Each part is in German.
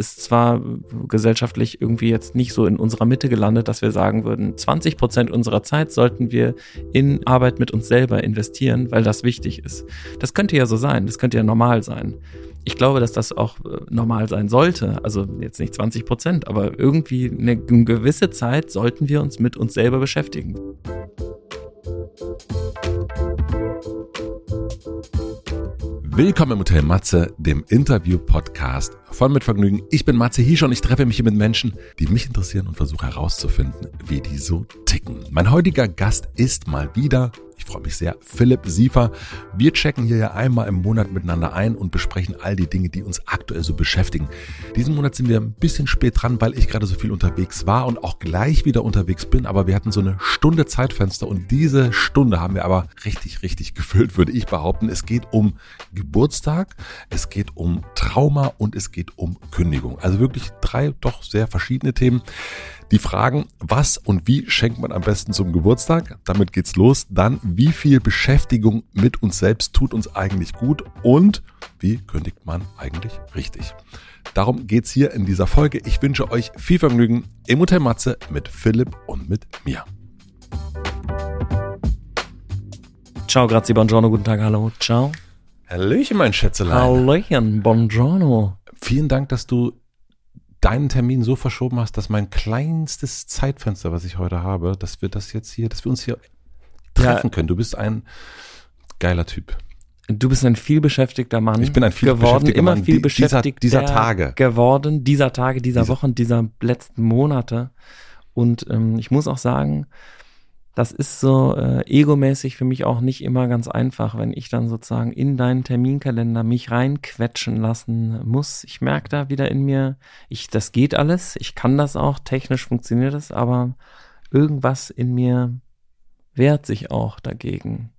ist zwar gesellschaftlich irgendwie jetzt nicht so in unserer Mitte gelandet, dass wir sagen würden, 20 Prozent unserer Zeit sollten wir in Arbeit mit uns selber investieren, weil das wichtig ist. Das könnte ja so sein, das könnte ja normal sein. Ich glaube, dass das auch äh, normal sein sollte. Also jetzt nicht 20 Prozent, aber irgendwie eine gewisse Zeit sollten wir uns mit uns selber beschäftigen. Willkommen im Hotel Matze, dem Interview-Podcast von Mit Vergnügen. Ich bin Matze Hiescher und ich treffe mich hier mit Menschen, die mich interessieren und versuche herauszufinden, wie die so ticken. Mein heutiger Gast ist mal wieder ich freue mich sehr. Philipp Siefer. Wir checken hier ja einmal im Monat miteinander ein und besprechen all die Dinge, die uns aktuell so beschäftigen. Diesen Monat sind wir ein bisschen spät dran, weil ich gerade so viel unterwegs war und auch gleich wieder unterwegs bin. Aber wir hatten so eine Stunde Zeitfenster und diese Stunde haben wir aber richtig, richtig gefüllt, würde ich behaupten. Es geht um Geburtstag, es geht um Trauma und es geht um Kündigung. Also wirklich drei doch sehr verschiedene Themen. Die Fragen, was und wie schenkt man am besten zum Geburtstag? Damit geht's los. Dann, wie viel Beschäftigung mit uns selbst tut uns eigentlich gut? Und wie kündigt man eigentlich richtig? Darum geht's hier in dieser Folge. Ich wünsche euch viel Vergnügen im Hotel Matze mit Philipp und mit mir. Ciao, grazie, buongiorno, guten Tag, hallo, ciao. Hallöchen, mein Schätzelein. Hallöchen, buongiorno. Vielen Dank, dass du deinen Termin so verschoben hast, dass mein kleinstes Zeitfenster, was ich heute habe, dass wir das jetzt hier, dass wir uns hier treffen ja. können. Du bist ein geiler Typ. Du bist ein vielbeschäftigter Mann. Ich bin ein vielbeschäftigter immer Mann. viel beschäftigter dieser, dieser Tage geworden, dieser Tage, dieser Diese. Wochen, dieser letzten Monate. Und ähm, ich muss auch sagen, das ist so äh, egomäßig für mich auch nicht immer ganz einfach, wenn ich dann sozusagen in deinen Terminkalender mich reinquetschen lassen muss. Ich merke da wieder in mir, ich, das geht alles, ich kann das auch, technisch funktioniert es, aber irgendwas in mir wehrt sich auch dagegen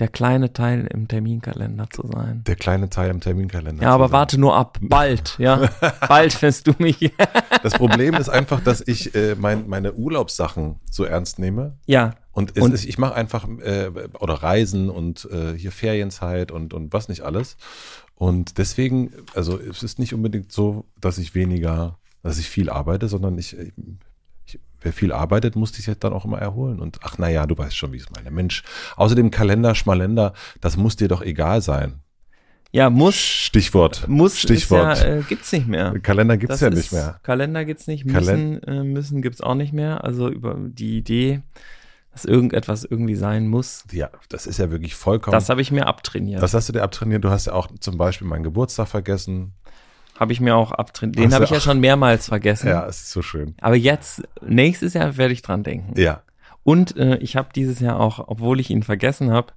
der kleine Teil im Terminkalender zu sein. Der kleine Teil im Terminkalender. Ja, aber sein. warte nur ab. Bald, ja. Bald wirst du mich. das Problem ist einfach, dass ich äh, mein, meine Urlaubssachen so ernst nehme. Ja. Und, und ist, ich mache einfach äh, oder Reisen und äh, hier Ferienzeit und, und was nicht alles. Und deswegen, also es ist nicht unbedingt so, dass ich weniger, dass ich viel arbeite, sondern ich, wer viel arbeitet, muss sich dann auch immer erholen. Und ach naja, du weißt schon, wie ich es meine. Mensch, außerdem Kalender, Schmalender, das muss dir doch egal sein. Ja, muss. Stichwort. Muss Stichwort. Ist ja, äh, gibt's nicht mehr. Kalender gibt's das ja nicht mehr. Kalender gibt's nicht. Müssen, äh, müssen gibt's auch nicht mehr. Also über die Idee, dass irgendetwas irgendwie sein muss. Ja, das ist ja wirklich vollkommen. Das habe ich mir abtrainiert. Das hast du dir abtrainiert. Du hast ja auch zum Beispiel meinen Geburtstag vergessen. Habe ich mir auch abtrainiert. Den habe ich ja schon mehrmals vergessen. Ja, es ist so schön. Aber jetzt, nächstes Jahr werde ich dran denken. Ja. Und äh, ich habe dieses Jahr auch, obwohl ich ihn vergessen habe,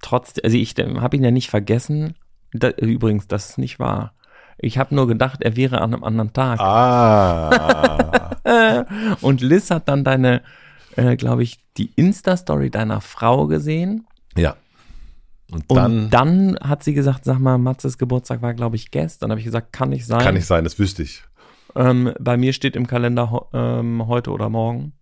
trotzdem, also ich äh, habe ihn ja nicht vergessen. Da, übrigens, das ist nicht wahr. Ich habe nur gedacht, er wäre an einem anderen Tag. Ah. Und Liz hat dann deine, äh, glaube ich, die Insta-Story deiner Frau gesehen. Ja. Und dann, und dann hat sie gesagt, sag mal, Matzes Geburtstag war, glaube ich, gestern. Dann habe ich gesagt, kann nicht sein. Kann nicht sein, das wüsste ich. Ähm, bei mir steht im Kalender ähm, heute oder morgen.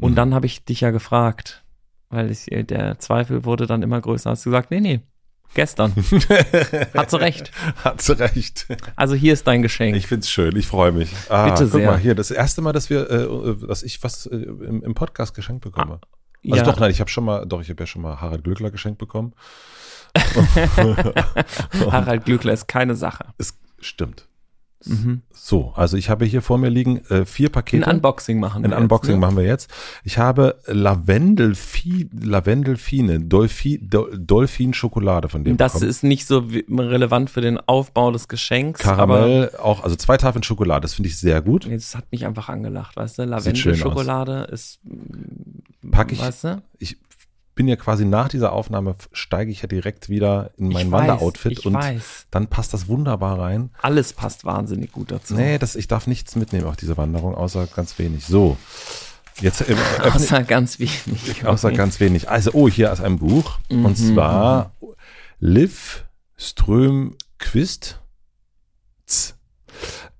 Und mhm. dann habe ich dich ja gefragt, weil ich, der Zweifel wurde dann immer größer. Hast du gesagt, nee, nee, gestern. Hat sie recht. Hat sie recht. Also hier ist dein Geschenk. Ich find's schön, ich freue mich. Ah, Bitte guck sehr. mal hier, das erste Mal, dass wir, äh, dass ich was äh, im, im Podcast geschenkt bekomme. Ah. Also ja. doch, nein, ich habe schon mal, doch, ich habe ja schon mal Harald Glückler geschenkt bekommen. Harald Glückler ist keine Sache. Es stimmt. Mhm. So, also ich habe hier vor mir liegen äh, vier Pakete. Ein Unboxing machen wir Ein Unboxing jetzt, ne? machen wir jetzt. Ich habe Lavendelfi, Lavendelfine, Dolphi, Dolphin Schokolade von dem. Das bekommen. ist nicht so relevant für den Aufbau des Geschenks. Karamell auch, also zwei Tafeln Schokolade, das finde ich sehr gut. Das hat mich einfach angelacht, weißt du? Lavendel-Schokolade ist, Pack ich, weißt du? Ich bin ja quasi nach dieser Aufnahme steige ich ja direkt wieder in mein Wanderoutfit und weiß. dann passt das wunderbar rein. Alles passt wahnsinnig gut dazu. Nee, das, ich darf nichts mitnehmen auf diese Wanderung, außer ganz wenig. So. Jetzt äh, außer ganz wenig. Außer ganz wenig. Also, oh, hier ist ein Buch. Mhm. Und zwar Liv Strömquist.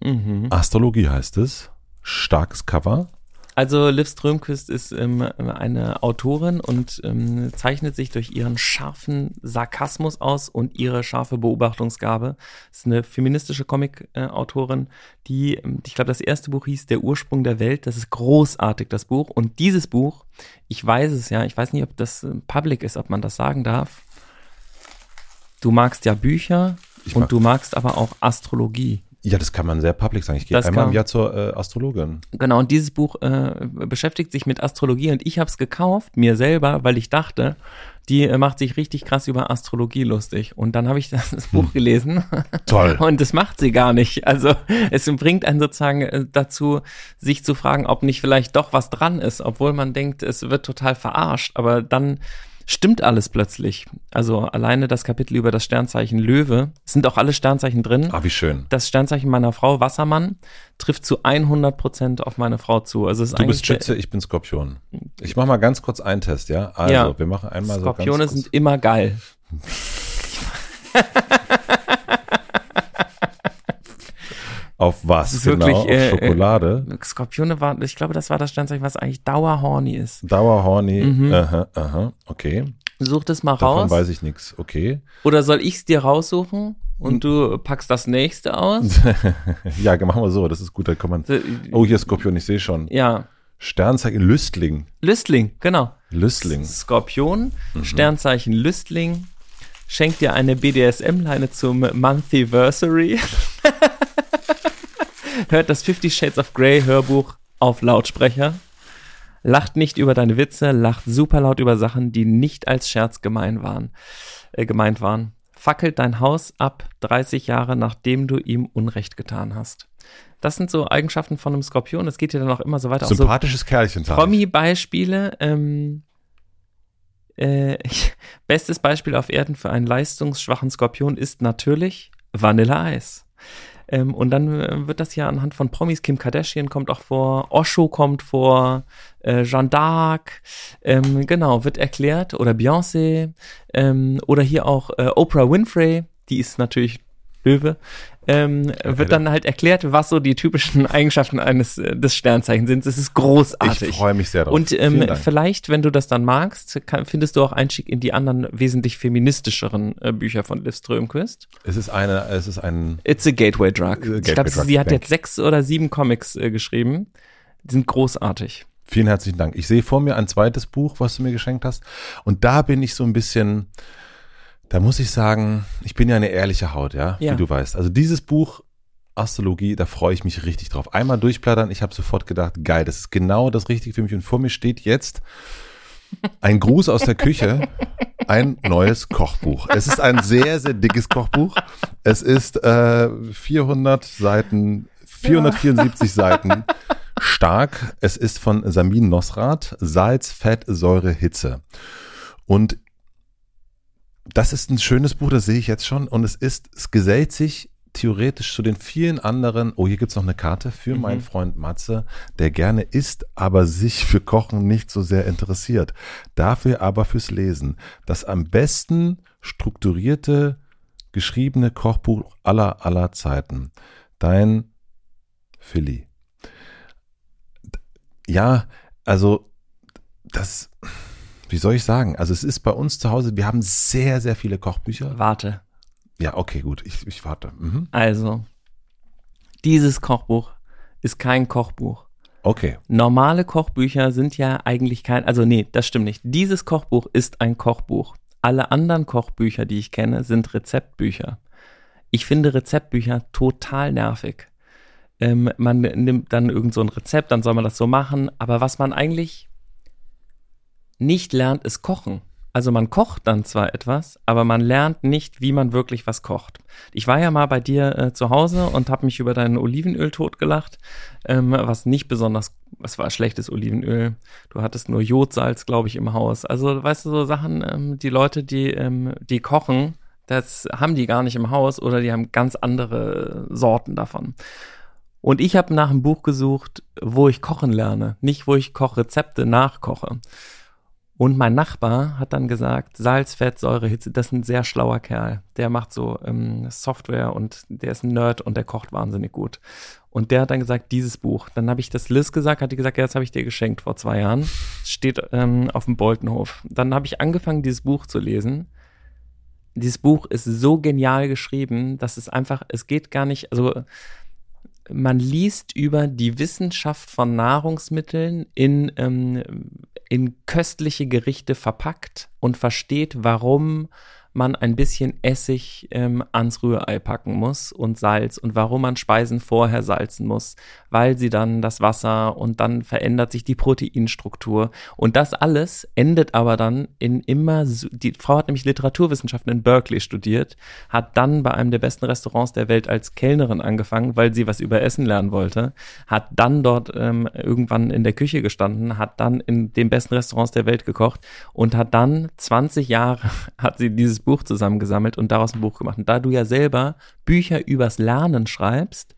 Mhm. Astrologie heißt es. Starkes Cover. Also Liv Strömquist ist ähm, eine Autorin und ähm, zeichnet sich durch ihren scharfen Sarkasmus aus und ihre scharfe Beobachtungsgabe. Ist eine feministische Comic-Autorin, die, ähm, ich glaube, das erste Buch hieß Der Ursprung der Welt. Das ist großartig, das Buch. Und dieses Buch, ich weiß es ja, ich weiß nicht, ob das äh, public ist, ob man das sagen darf. Du magst ja Bücher Ich mag- und du magst aber auch Astrologie. Ja, das kann man sehr public sagen. Ich gehe Das einmal kann- im Jahr zur äh, Astrologin. Genau, und dieses Buch äh, beschäftigt sich mit Astrologie und ich habe es gekauft, mir selber, weil ich dachte, die äh, macht sich richtig krass über Astrologie lustig. Und dann habe ich das, das Buch gelesen. Toll. Und das macht sie gar nicht. Also es bringt einen sozusagen äh, dazu, sich zu fragen, ob nicht vielleicht doch was dran ist, obwohl man denkt, es wird total verarscht. Aber dann stimmt alles plötzlich. Also alleine das Kapitel über das Sternzeichen Löwe, sind auch alle Sternzeichen drin Ah, wie schön. das Sternzeichen meiner Frau, Wassermann, trifft zu 100 Prozent auf meine Frau zu. Also es ist Du bist Schütze, ich bin Skorpion. Ich mache mal ganz kurz einen Test, ja? Also, Ja. wir machen einmal Skorpione so kurz. sind immer geil. Auf was? genau, wirklich, auf äh, Schokolade. Skorpione war, ich glaube, das war das Sternzeichen, was eigentlich dauerhorny ist. Dauerhorny. Mhm. Aha, aha. Okay. Such das mal Davon raus. weiß ich nichts. Okay. Oder soll ich es dir raussuchen und du packst das nächste aus? ja, machen wir so. Das ist gut. Da kann man. Oh, hier Skorpion. Ich sehe schon. Ja, Sternzeichen Lüstling. Lüstling, genau. Lüstling. Skorpion, Mhm. Sternzeichen Lüstling, schenkt dir eine BDSM-Leine zum Monthversary. Hört das Fifty Shades of Grey Hörbuch auf Lautsprecher. Lacht nicht über deine Witze, lacht super laut über Sachen, die nicht als Scherz gemein waren, äh, gemeint waren. Fackelt dein Haus ab 30 Jahre, nachdem du ihm Unrecht getan hast. Das sind so Eigenschaften von einem Skorpion. Es geht ja dann auch immer so weiter. Auch so Sympathisches Kerlchen. Promi-Beispiele. Ähm, äh, bestes Beispiel auf Erden für einen leistungsschwachen Skorpion ist natürlich Vanilleeis. Ähm, und dann äh, wird das ja anhand von Promis, Kim Kardashian kommt auch vor, Osho kommt vor, äh, Jeanne d'Arc, ähm, genau, wird erklärt, oder Beyoncé, ähm, oder hier auch äh, Oprah Winfrey, die ist natürlich Löwe, ähm, wird dann halt erklärt, was so die typischen Eigenschaften eines äh, des Sternzeichens sind. Es ist großartig. Ich freue mich sehr drauf. Und ähm, vielleicht, wenn du das dann magst, kann, findest du auch Einstieg in die anderen wesentlich feministischeren äh, Bücher von Liv Strömquist. Es ist eine, es ist ein, It's a Gateway Drug. Äh, ich glaube, sie hat jetzt sechs oder sieben Comics äh, geschrieben. Die sind großartig. Vielen herzlichen Dank. Ich sehe vor mir ein zweites Buch, was du mir geschenkt hast. Und da bin ich so ein bisschen, da muss ich sagen, ich bin ja eine ehrliche Haut, ja, Ja. wie du weißt. Also dieses Buch Astrologie, da freue ich mich richtig drauf. Einmal durchplattern, ich habe sofort gedacht, geil, das ist genau das Richtige für mich. Und vor mir steht jetzt ein Gruß aus der Küche, ein neues Kochbuch. Es ist ein sehr, sehr dickes Kochbuch. Es ist äh, 400 Seiten, 474 Seiten stark. Es ist von Samin Nosrat, Salz, Fett, Säure, Hitze. Und das ist ein schönes Buch, das sehe ich jetzt schon. Und es ist, es gesellt sich theoretisch zu den vielen anderen. Oh, hier gibt's noch eine Karte für Mhm. meinen Freund Matze, der gerne isst, aber sich für Kochen nicht so sehr interessiert. Dafür aber fürs Lesen. Das am besten strukturierte, geschriebene Kochbuch aller, aller Zeiten. Dein Philly. Ja, also das, wie soll ich sagen? Also es ist bei uns zu Hause, wir haben sehr, sehr viele Kochbücher. Warte. Ja, okay, gut, ich, ich warte. Mhm. Also, dieses Kochbuch ist kein Kochbuch. Okay, Normale Kochbücher sind ja eigentlich kein, also nee, das stimmt nicht. Dieses Kochbuch ist ein Kochbuch. Alle anderen Kochbücher, die ich kenne, sind Rezeptbücher. Ich finde Rezeptbücher total nervig. Ähm, man nimmt dann irgend so ein Rezept, dann soll man das so machen. Aber was man eigentlich nicht lernt, ist Kochen. Also man kocht dann zwar etwas, aber man lernt nicht, wie man wirklich was kocht. Ich war ja mal bei dir äh, zu Hause und habe mich über dein Olivenöl totgelacht, ähm, was nicht besonders, es war schlechtes Olivenöl. Du hattest nur Jodsalz, glaube ich, im Haus. Also weißt du so Sachen, ähm, die Leute, die ähm, die kochen, das haben die gar nicht im Haus oder die haben ganz andere Sorten davon. Und ich habe nach einem Buch gesucht, wo ich kochen lerne, nicht wo ich Kochrezepte nachkoche. Und mein Nachbar hat dann gesagt, Salz, Fett, Säure, Hitze, das ist ein sehr schlauer Kerl. Der macht so ähm, Software und der ist ein Nerd und der kocht wahnsinnig gut. Und der hat dann gesagt, dieses Buch. Dann habe ich das Liz gesagt, hat die gesagt, ja, das habe ich dir geschenkt vor zwei Jahren. Steht ähm, auf dem Boltenhof. Dann habe ich angefangen, dieses Buch zu lesen. Dieses Buch ist so genial geschrieben, dass es einfach, es geht gar nicht, also man liest über die Wissenschaft von Nahrungsmitteln in, ähm, in köstliche Gerichte verpackt und versteht, warum man ein bisschen Essig ähm, ans Rührei packen muss und Salz und warum man Speisen vorher salzen muss, weil sie dann das Wasser und dann verändert sich die Proteinstruktur. Und das alles endet aber dann in immer, die Frau hat nämlich Literaturwissenschaften in Berkeley studiert, hat dann bei einem der besten Restaurants der Welt als Kellnerin angefangen, weil sie was über Essen lernen wollte, hat dann dort ähm, irgendwann in der Küche gestanden, hat dann in den besten Restaurants der Welt gekocht und hat dann 20 Jahre hat sie dieses Buch zusammengesammelt und daraus ein Buch gemacht. Und da du ja selber Bücher übers Lernen schreibst,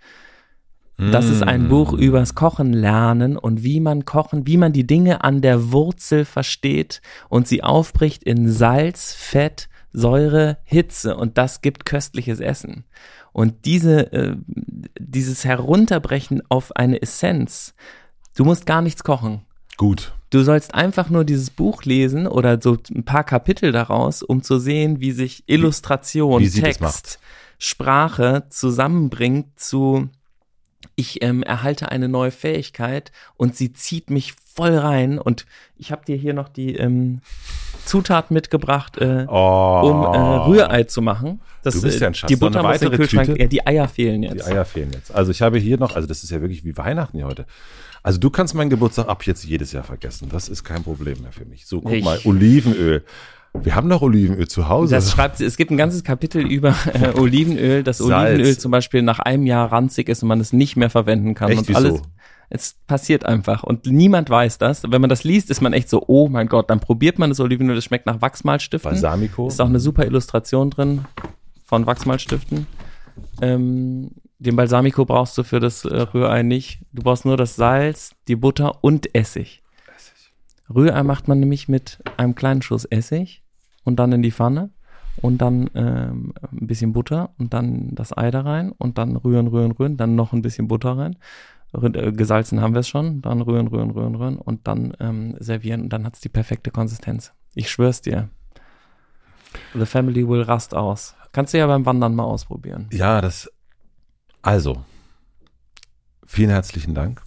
das ist ein Buch mm. übers Kochen lernen und wie man kochen, wie man die Dinge an der Wurzel versteht und sie aufbricht in Salz, Fett, Säure, Hitze und das gibt köstliches Essen. Und diese, äh, dieses Herunterbrechen auf eine Essenz, du musst gar nichts kochen. Gut. Du sollst einfach nur dieses Buch lesen oder so ein paar Kapitel daraus, um zu sehen, wie sich Illustration, wie, wie Text, Sprache zusammenbringt zu ich ähm, erhalte eine neue Fähigkeit und sie zieht mich voll rein. Und ich habe dir hier noch die ähm, Zutaten mitgebracht, äh, oh. um äh, Rührei zu machen. Das, du bist ja ein Schatz. Die Butter muss im Kühlschrank, Tüte. ja, die Eier fehlen jetzt. Die Eier fehlen jetzt. Also ich habe hier noch, also das ist ja wirklich wie Weihnachten hier heute. Also du kannst meinen Geburtstag ab jetzt jedes Jahr vergessen. Das ist kein Problem mehr für mich. So, guck ich. mal, Olivenöl. Wir haben noch Olivenöl zu Hause. Das schreibt, es gibt ein ganzes Kapitel über äh, Olivenöl, dass Salz. Olivenöl zum Beispiel nach einem Jahr ranzig ist und man es nicht mehr verwenden kann. Echt, und wieso? alles. Es passiert einfach und niemand weiß das. Wenn man das liest, ist man echt so, oh mein Gott, dann probiert man das Olivenöl, das schmeckt nach Wachsmalstiften. Balsamico. Ist auch eine super Illustration drin von Wachsmalstiften. Ähm, den Balsamico brauchst du für das äh, Rührei nicht. Du brauchst nur das Salz, die Butter und Essig. Essig. Rührei macht man nämlich mit einem kleinen Schuss Essig und dann in die Pfanne und dann ähm, ein bisschen Butter und dann das Ei da rein und dann rühren, rühren, rühren, dann noch ein bisschen Butter rein. Äh, gesalzen haben wir es schon, dann rühren, rühren, rühren, rühren und dann ähm, servieren und dann hat es die perfekte Konsistenz. Ich schwör's dir. The family will rust aus. Kannst du ja beim Wandern mal ausprobieren. Ja, das also, vielen herzlichen Dank.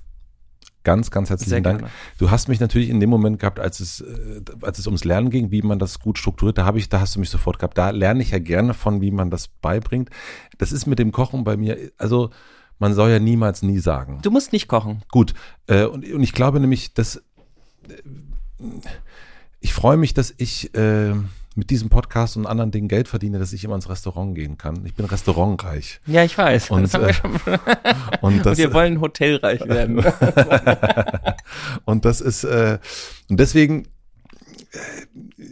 Ganz, ganz herzlichen Dank. Du hast mich natürlich in dem Moment gehabt, als es, äh, als es ums Lernen ging, wie man das gut strukturiert, da habe ich, da hast du mich sofort gehabt. Da lerne ich ja gerne von, wie man das beibringt. Das ist mit dem Kochen bei mir, also man soll ja niemals nie sagen. Du musst nicht kochen. Gut. Äh, und, und ich glaube nämlich, dass äh, ich freue mich, dass ich mit diesem Podcast und anderen Dingen Geld verdiene, dass ich immer ins Restaurant gehen kann. Ich bin restaurantreich. Ja, ich weiß. Und, das äh, und, das, und wir wollen hotelreich werden. und das ist, äh, und deswegen äh,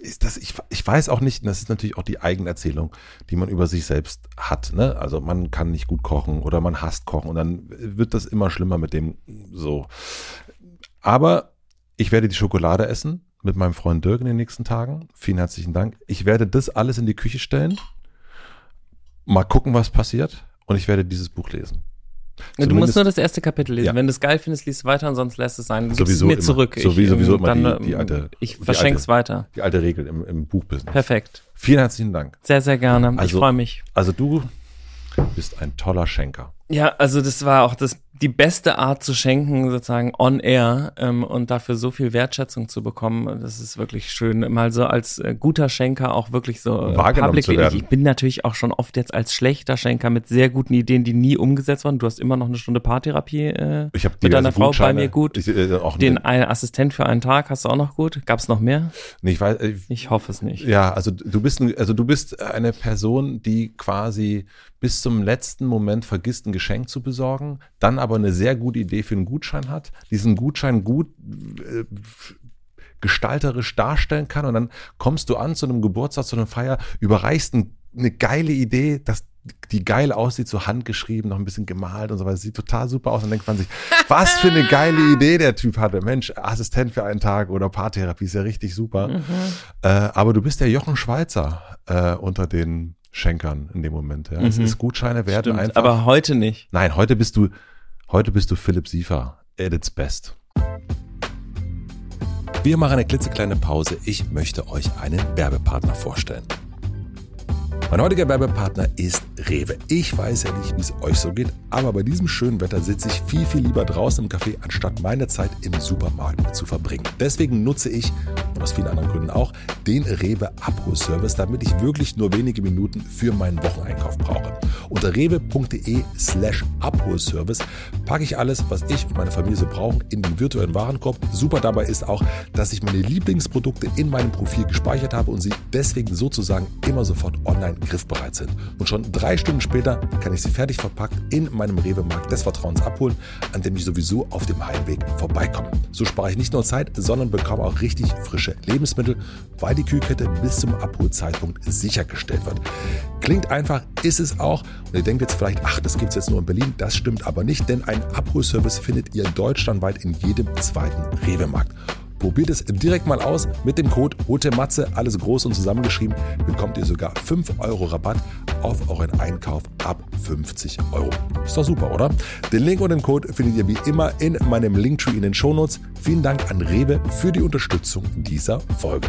ist das, ich, ich weiß auch nicht, das ist natürlich auch die Eigenerzählung, die man über sich selbst hat. Ne? Also man kann nicht gut kochen oder man hasst kochen und dann wird das immer schlimmer mit dem so. Aber ich werde die Schokolade essen mit meinem Freund Dirk in den nächsten Tagen. Vielen herzlichen Dank. Ich werde das alles in die Küche stellen. Mal gucken, was passiert. Und ich werde dieses Buch lesen. du musst nur das erste Kapitel lesen. Ja. Wenn du es geil findest, liest weiter und sonst lässt es sein. Du sowieso mir immer. zurück. So wie sowieso immer dann, die, die, alte. Ich verschenke es weiter. Die alte Regel im, im Buchbusiness. Perfekt. Vielen herzlichen Dank. Sehr, sehr gerne. Also, ich freue mich. Also du bist ein toller Schenker. Ja, also das war auch das die beste Art zu schenken, sozusagen on air ähm, und dafür so viel Wertschätzung zu bekommen. Das ist wirklich schön. Mal so als äh, guter Schenker auch wirklich so äh, wahrgenommen zu werden. Ich bin natürlich auch schon oft jetzt als schlechter Schenker mit sehr guten Ideen, die nie umgesetzt wurden. Du hast immer noch eine Stunde Paartherapie äh, ich mit deiner Frau bei mir gut. Ich, äh, auch Den einen Assistent für einen Tag hast du auch noch gut. Gab es noch mehr? Nee, ich weiß. Äh, ich hoffe es nicht. Ja, also du bist ein, also du bist eine Person, die quasi bis zum letzten Moment vergisst, ein Geschenk zu besorgen, dann aber eine sehr gute Idee für einen Gutschein hat, diesen Gutschein gut äh, gestalterisch darstellen kann und dann kommst du an zu einem Geburtstag, zu einer Feier, überreichst ein, eine geile Idee, dass die geil aussieht, so handgeschrieben, noch ein bisschen gemalt und so weiter. Sieht total super aus. Und denkt man sich, was für eine geile Idee der Typ hatte. Mensch, Assistent für einen Tag oder Paartherapie ist ja richtig super. Mhm. Äh, aber du bist der Jochen Schweizer äh, unter den Schenkern in dem Moment. Ja. Mhm. Es ist Gutscheine wert Stimmt, einfach. Aber heute nicht. Nein, heute bist du, heute bist du Philipp Siefer at its best. Wir machen eine klitzekleine Pause. Ich möchte euch einen Werbepartner vorstellen. Mein heutiger Werbepartner ist Rewe. Ich weiß ja nicht, wie es euch so geht, aber bei diesem schönen Wetter sitze ich viel, viel lieber draußen im Café, anstatt meine Zeit im Supermarkt zu verbringen. Deswegen nutze ich, und aus vielen anderen Gründen auch, den Rewe Abholservice, damit ich wirklich nur wenige Minuten für meinen Wocheneinkauf brauche. Unter rewe.de slash Abholservice packe ich alles, was ich und meine Familie so brauchen, in den virtuellen Warenkorb. Super dabei ist auch, dass ich meine Lieblingsprodukte in meinem Profil gespeichert habe und sie deswegen sozusagen immer sofort online griffbereit sind. Und schon drei Stunden später kann ich sie fertig verpackt in meinem Rewe-Markt des Vertrauens abholen, an dem ich sowieso auf dem Heimweg vorbeikomme. So spare ich nicht nur Zeit, sondern bekomme auch richtig frische Lebensmittel, weil die Kühlkette bis zum Abholzeitpunkt sichergestellt wird. Klingt einfach, ist es auch. Und ihr denkt jetzt vielleicht, ach, das gibt es jetzt nur in Berlin. Das stimmt aber nicht, denn einen Abholservice findet ihr deutschlandweit in jedem zweiten Rewe-Markt. Probiert es direkt mal aus. Mit dem Code HOTEMATZE, alles groß und zusammengeschrieben, bekommt ihr sogar 5 Euro Rabatt auf euren Einkauf ab 50 Euro. Ist doch super, oder? Den Link und den Code findet ihr wie immer in meinem Linktree in den Shownotes. Vielen Dank an Rewe für die Unterstützung dieser Folge.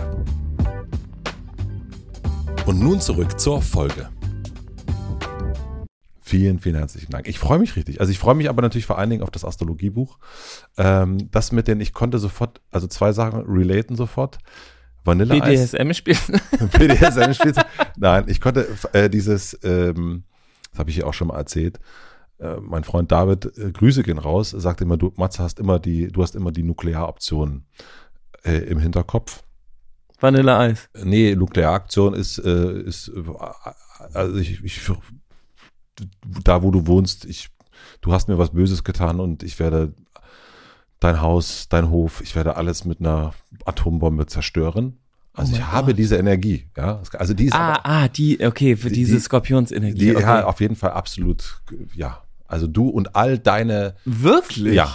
Und nun zurück zur Folge. Vielen, vielen herzlichen Dank. Ich freue mich richtig. Also ich freue mich aber natürlich vor allen Dingen auf das Astrologiebuch. Ähm, das mit den, ich konnte sofort, also zwei Sachen relaten sofort. Vanille BDSM spielt. BDSM spielt. Nein, ich konnte äh, dieses, ähm, das habe ich hier auch schon mal erzählt. Äh, mein Freund David, äh, Grüße gehen raus, sagt immer, du, Matze, hast immer die, du hast immer die Nuklearoption äh, im Hinterkopf. Vanilleeis. Nee, Nuklearaktion ist, ist also ich, ich da wo du wohnst, ich, du hast mir was Böses getan und ich werde dein Haus, dein Hof, ich werde alles mit einer Atombombe zerstören. Also oh ich habe diese Energie, ja. Also die ist ah, aber, ah, die, okay, für diese die, Skorpionsenergie. Die, okay. Ja, auf jeden Fall absolut, ja. Also du und all deine. Wirklich? Ja,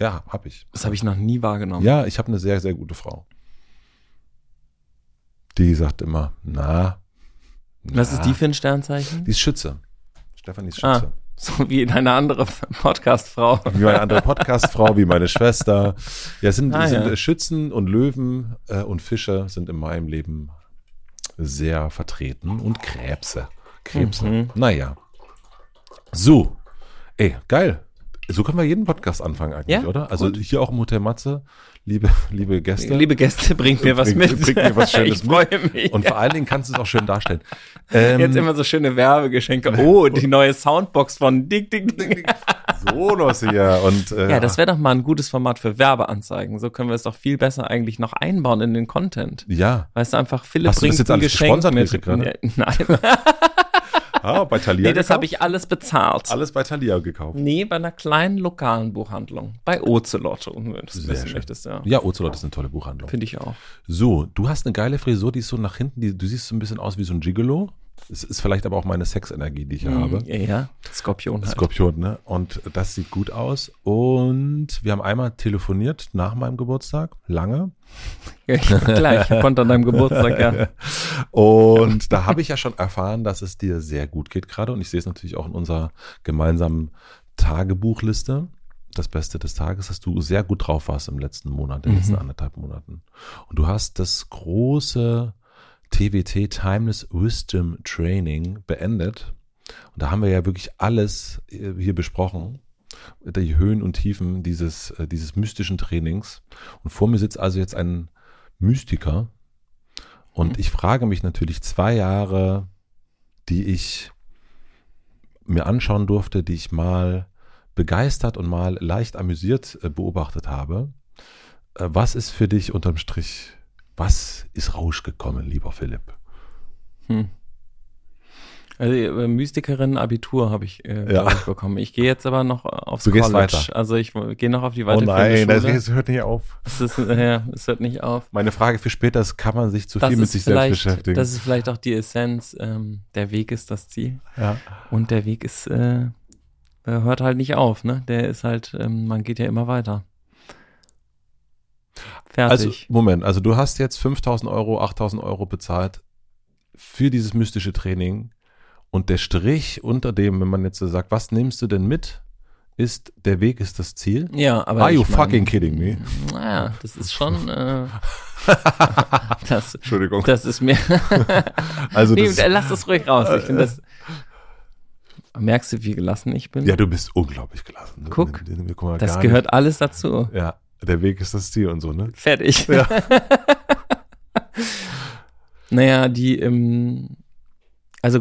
ja, habe ich. Das habe ich noch nie wahrgenommen. Ja, ich habe eine sehr, sehr gute Frau. Die sagt immer, na. Was na, ist die für ein Sternzeichen? Die ist Schütze. Stefanis Schütze. Ah, so wie deine andere Podcastfrau. Wie meine andere Podcastfrau, wie meine Schwester. Ja, es sind, ah, sind ja. Schützen und Löwen äh, und Fische sind in meinem Leben sehr vertreten und Krebse. Krebse. Mhm. Naja. So. Ey, geil. So können wir jeden Podcast anfangen eigentlich, ja? oder? Also Gut. hier auch im Hotel Matze liebe, liebe Gäste. Liebe Gäste, bringt mir was bring, mit. Bringt mir was Schönes ich freue mich. Und vor allen Dingen kannst du es auch schön darstellen. Ähm, Jetzt immer so schöne Werbegeschenke. Oh, die neue Soundbox von Dick, Dick, Dick. Sonos hier. Und, äh, ja, das wäre doch mal ein gutes Format für Werbeanzeigen. So können wir es doch viel besser eigentlich noch einbauen in den Content. Ja. Weißt du, einfach Philipp Hast bringt du das jetzt alles Geschenk mit. Mit, nein. Ah, bei Thalia. Nee, das habe ich alles bezahlt. Alles bei Thalia gekauft. Nee, bei einer kleinen lokalen Buchhandlung. Bei Ocelot, wenn du das wissen möchtest, ja. Ja, Ocelot ist eine tolle Buchhandlung. Finde ich auch. So, du hast eine geile Frisur, die ist so nach hinten, die, du siehst so ein bisschen aus wie so ein Gigolo. Es ist vielleicht aber auch meine Sexenergie, die ich mm, habe. Ja. Skorpion halt. Skorpion, ne? Und das sieht gut aus. Und wir haben einmal telefoniert nach meinem Geburtstag, lange. Gleich, ich konnte an deinem Geburtstag, ja. Und da habe ich ja schon erfahren, dass es dir sehr gut geht gerade. Und ich sehe es natürlich auch in unserer gemeinsamen Tagebuchliste. Das Beste des Tages, dass du sehr gut drauf warst im letzten Monat, in den letzten mhm. anderthalb Monaten. Und du hast das große TWT Timeless Wisdom Training beendet. Und da haben wir ja wirklich alles äh, hier besprochen, die Höhen und Tiefen dieses, äh, dieses mystischen Trainings. Und vor mir sitzt also jetzt ein Mystiker. Und mhm. ich frage mich natürlich zwei Jahre, die ich mir anschauen durfte, die ich mal begeistert und mal leicht amüsiert äh, beobachtet habe. Was ist für dich unterm Strich was ist rausgekommen, lieber Philipp? Hm. Also äh, Mystikerin Abitur habe ich, äh, Ja. ich bekommen. Ich gehe jetzt aber noch aufs Du College. weiter. Also ich gehe noch auf die Oh weiterführende nein, Schule. das hört nicht auf. Es, ist, äh, ja, es hört nicht auf. Meine Frage für später ist, kann man sich zu Das viel mit sich selbst beschäftigen? das ist vielleicht auch die Essenz. Ähm, der Weg ist das Ziel. ja. Und der Weg ist, äh, hört halt nicht auf, ne? Der ist halt, ähm, man geht ja immer weiter. Also, Fertig. Moment, also du hast jetzt 5000 Euro, 8000 Euro bezahlt für dieses mystische Training und der Strich unter dem, wenn man jetzt so sagt, was nimmst du denn mit, ist, der Weg ist das Ziel? ja, aber Are you mein, fucking kidding me? Naja, das ist schon, äh, das, Entschuldigung. das ist mir, Also nee, das, lass das ruhig raus. Ich finde das, merkst du, wie gelassen ich bin? ja, du bist unglaublich gelassen. Guck, das gehört alles dazu. Ja, der Weg ist das Ziel und so, ne? Fertig. Ja. naja, die, ähm, also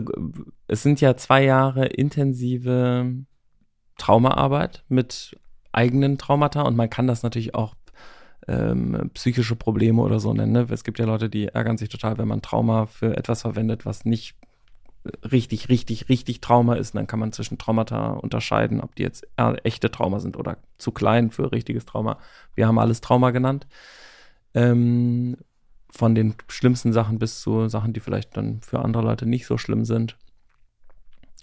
es sind ja zwei Jahre intensive Traumaarbeit mit eigenen Traumata und man kann das natürlich auch ähm, psychische Probleme oder so nennen. Ne? Es gibt ja Leute, die ärgern sich total, wenn man Trauma für etwas verwendet, was nicht richtig, richtig, richtig Trauma ist. Und dann kann man zwischen Traumata unterscheiden, ob die jetzt echte Trauma sind oder zu klein für richtiges Trauma. Wir haben alles Trauma genannt. Ähm, von den schlimmsten Sachen bis zu Sachen, die vielleicht dann für andere Leute nicht so schlimm sind.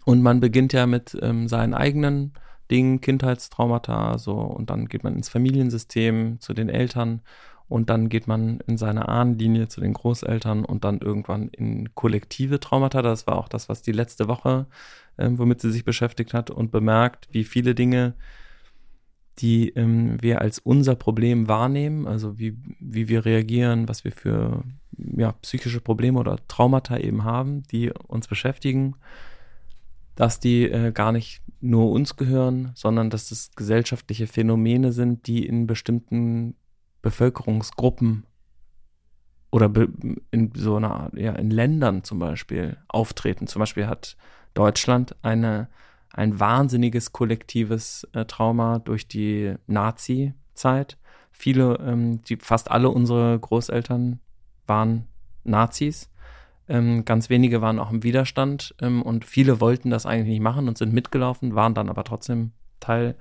Und man beginnt ja mit ähm, seinen eigenen Dingen, Kindheitstraumata, so, und dann geht man ins Familiensystem zu den Eltern und dann geht man in seine Ahnenlinie zu den Großeltern und dann irgendwann in kollektive Traumata. Das war auch das, was die letzte Woche, ähm, womit sie sich beschäftigt hat und bemerkt, wie viele Dinge, die ähm, wir als unser Problem wahrnehmen, also wie, wie wir reagieren, was wir für ja, psychische Probleme oder Traumata eben haben, die uns beschäftigen, dass die äh, gar nicht nur uns gehören, sondern dass das gesellschaftliche Phänomene sind, die in bestimmten Bevölkerungsgruppen oder in so einer Art, ja, in Ländern zum Beispiel auftreten. Zum Beispiel hat Deutschland eine, ein wahnsinniges kollektives äh, Trauma durch die Nazi-Zeit. Viele, ähm, die, fast alle unsere Großeltern waren Nazis. Ähm, ganz wenige waren auch im Widerstand ähm, und viele wollten das eigentlich nicht machen und sind mitgelaufen, waren dann aber trotzdem Teil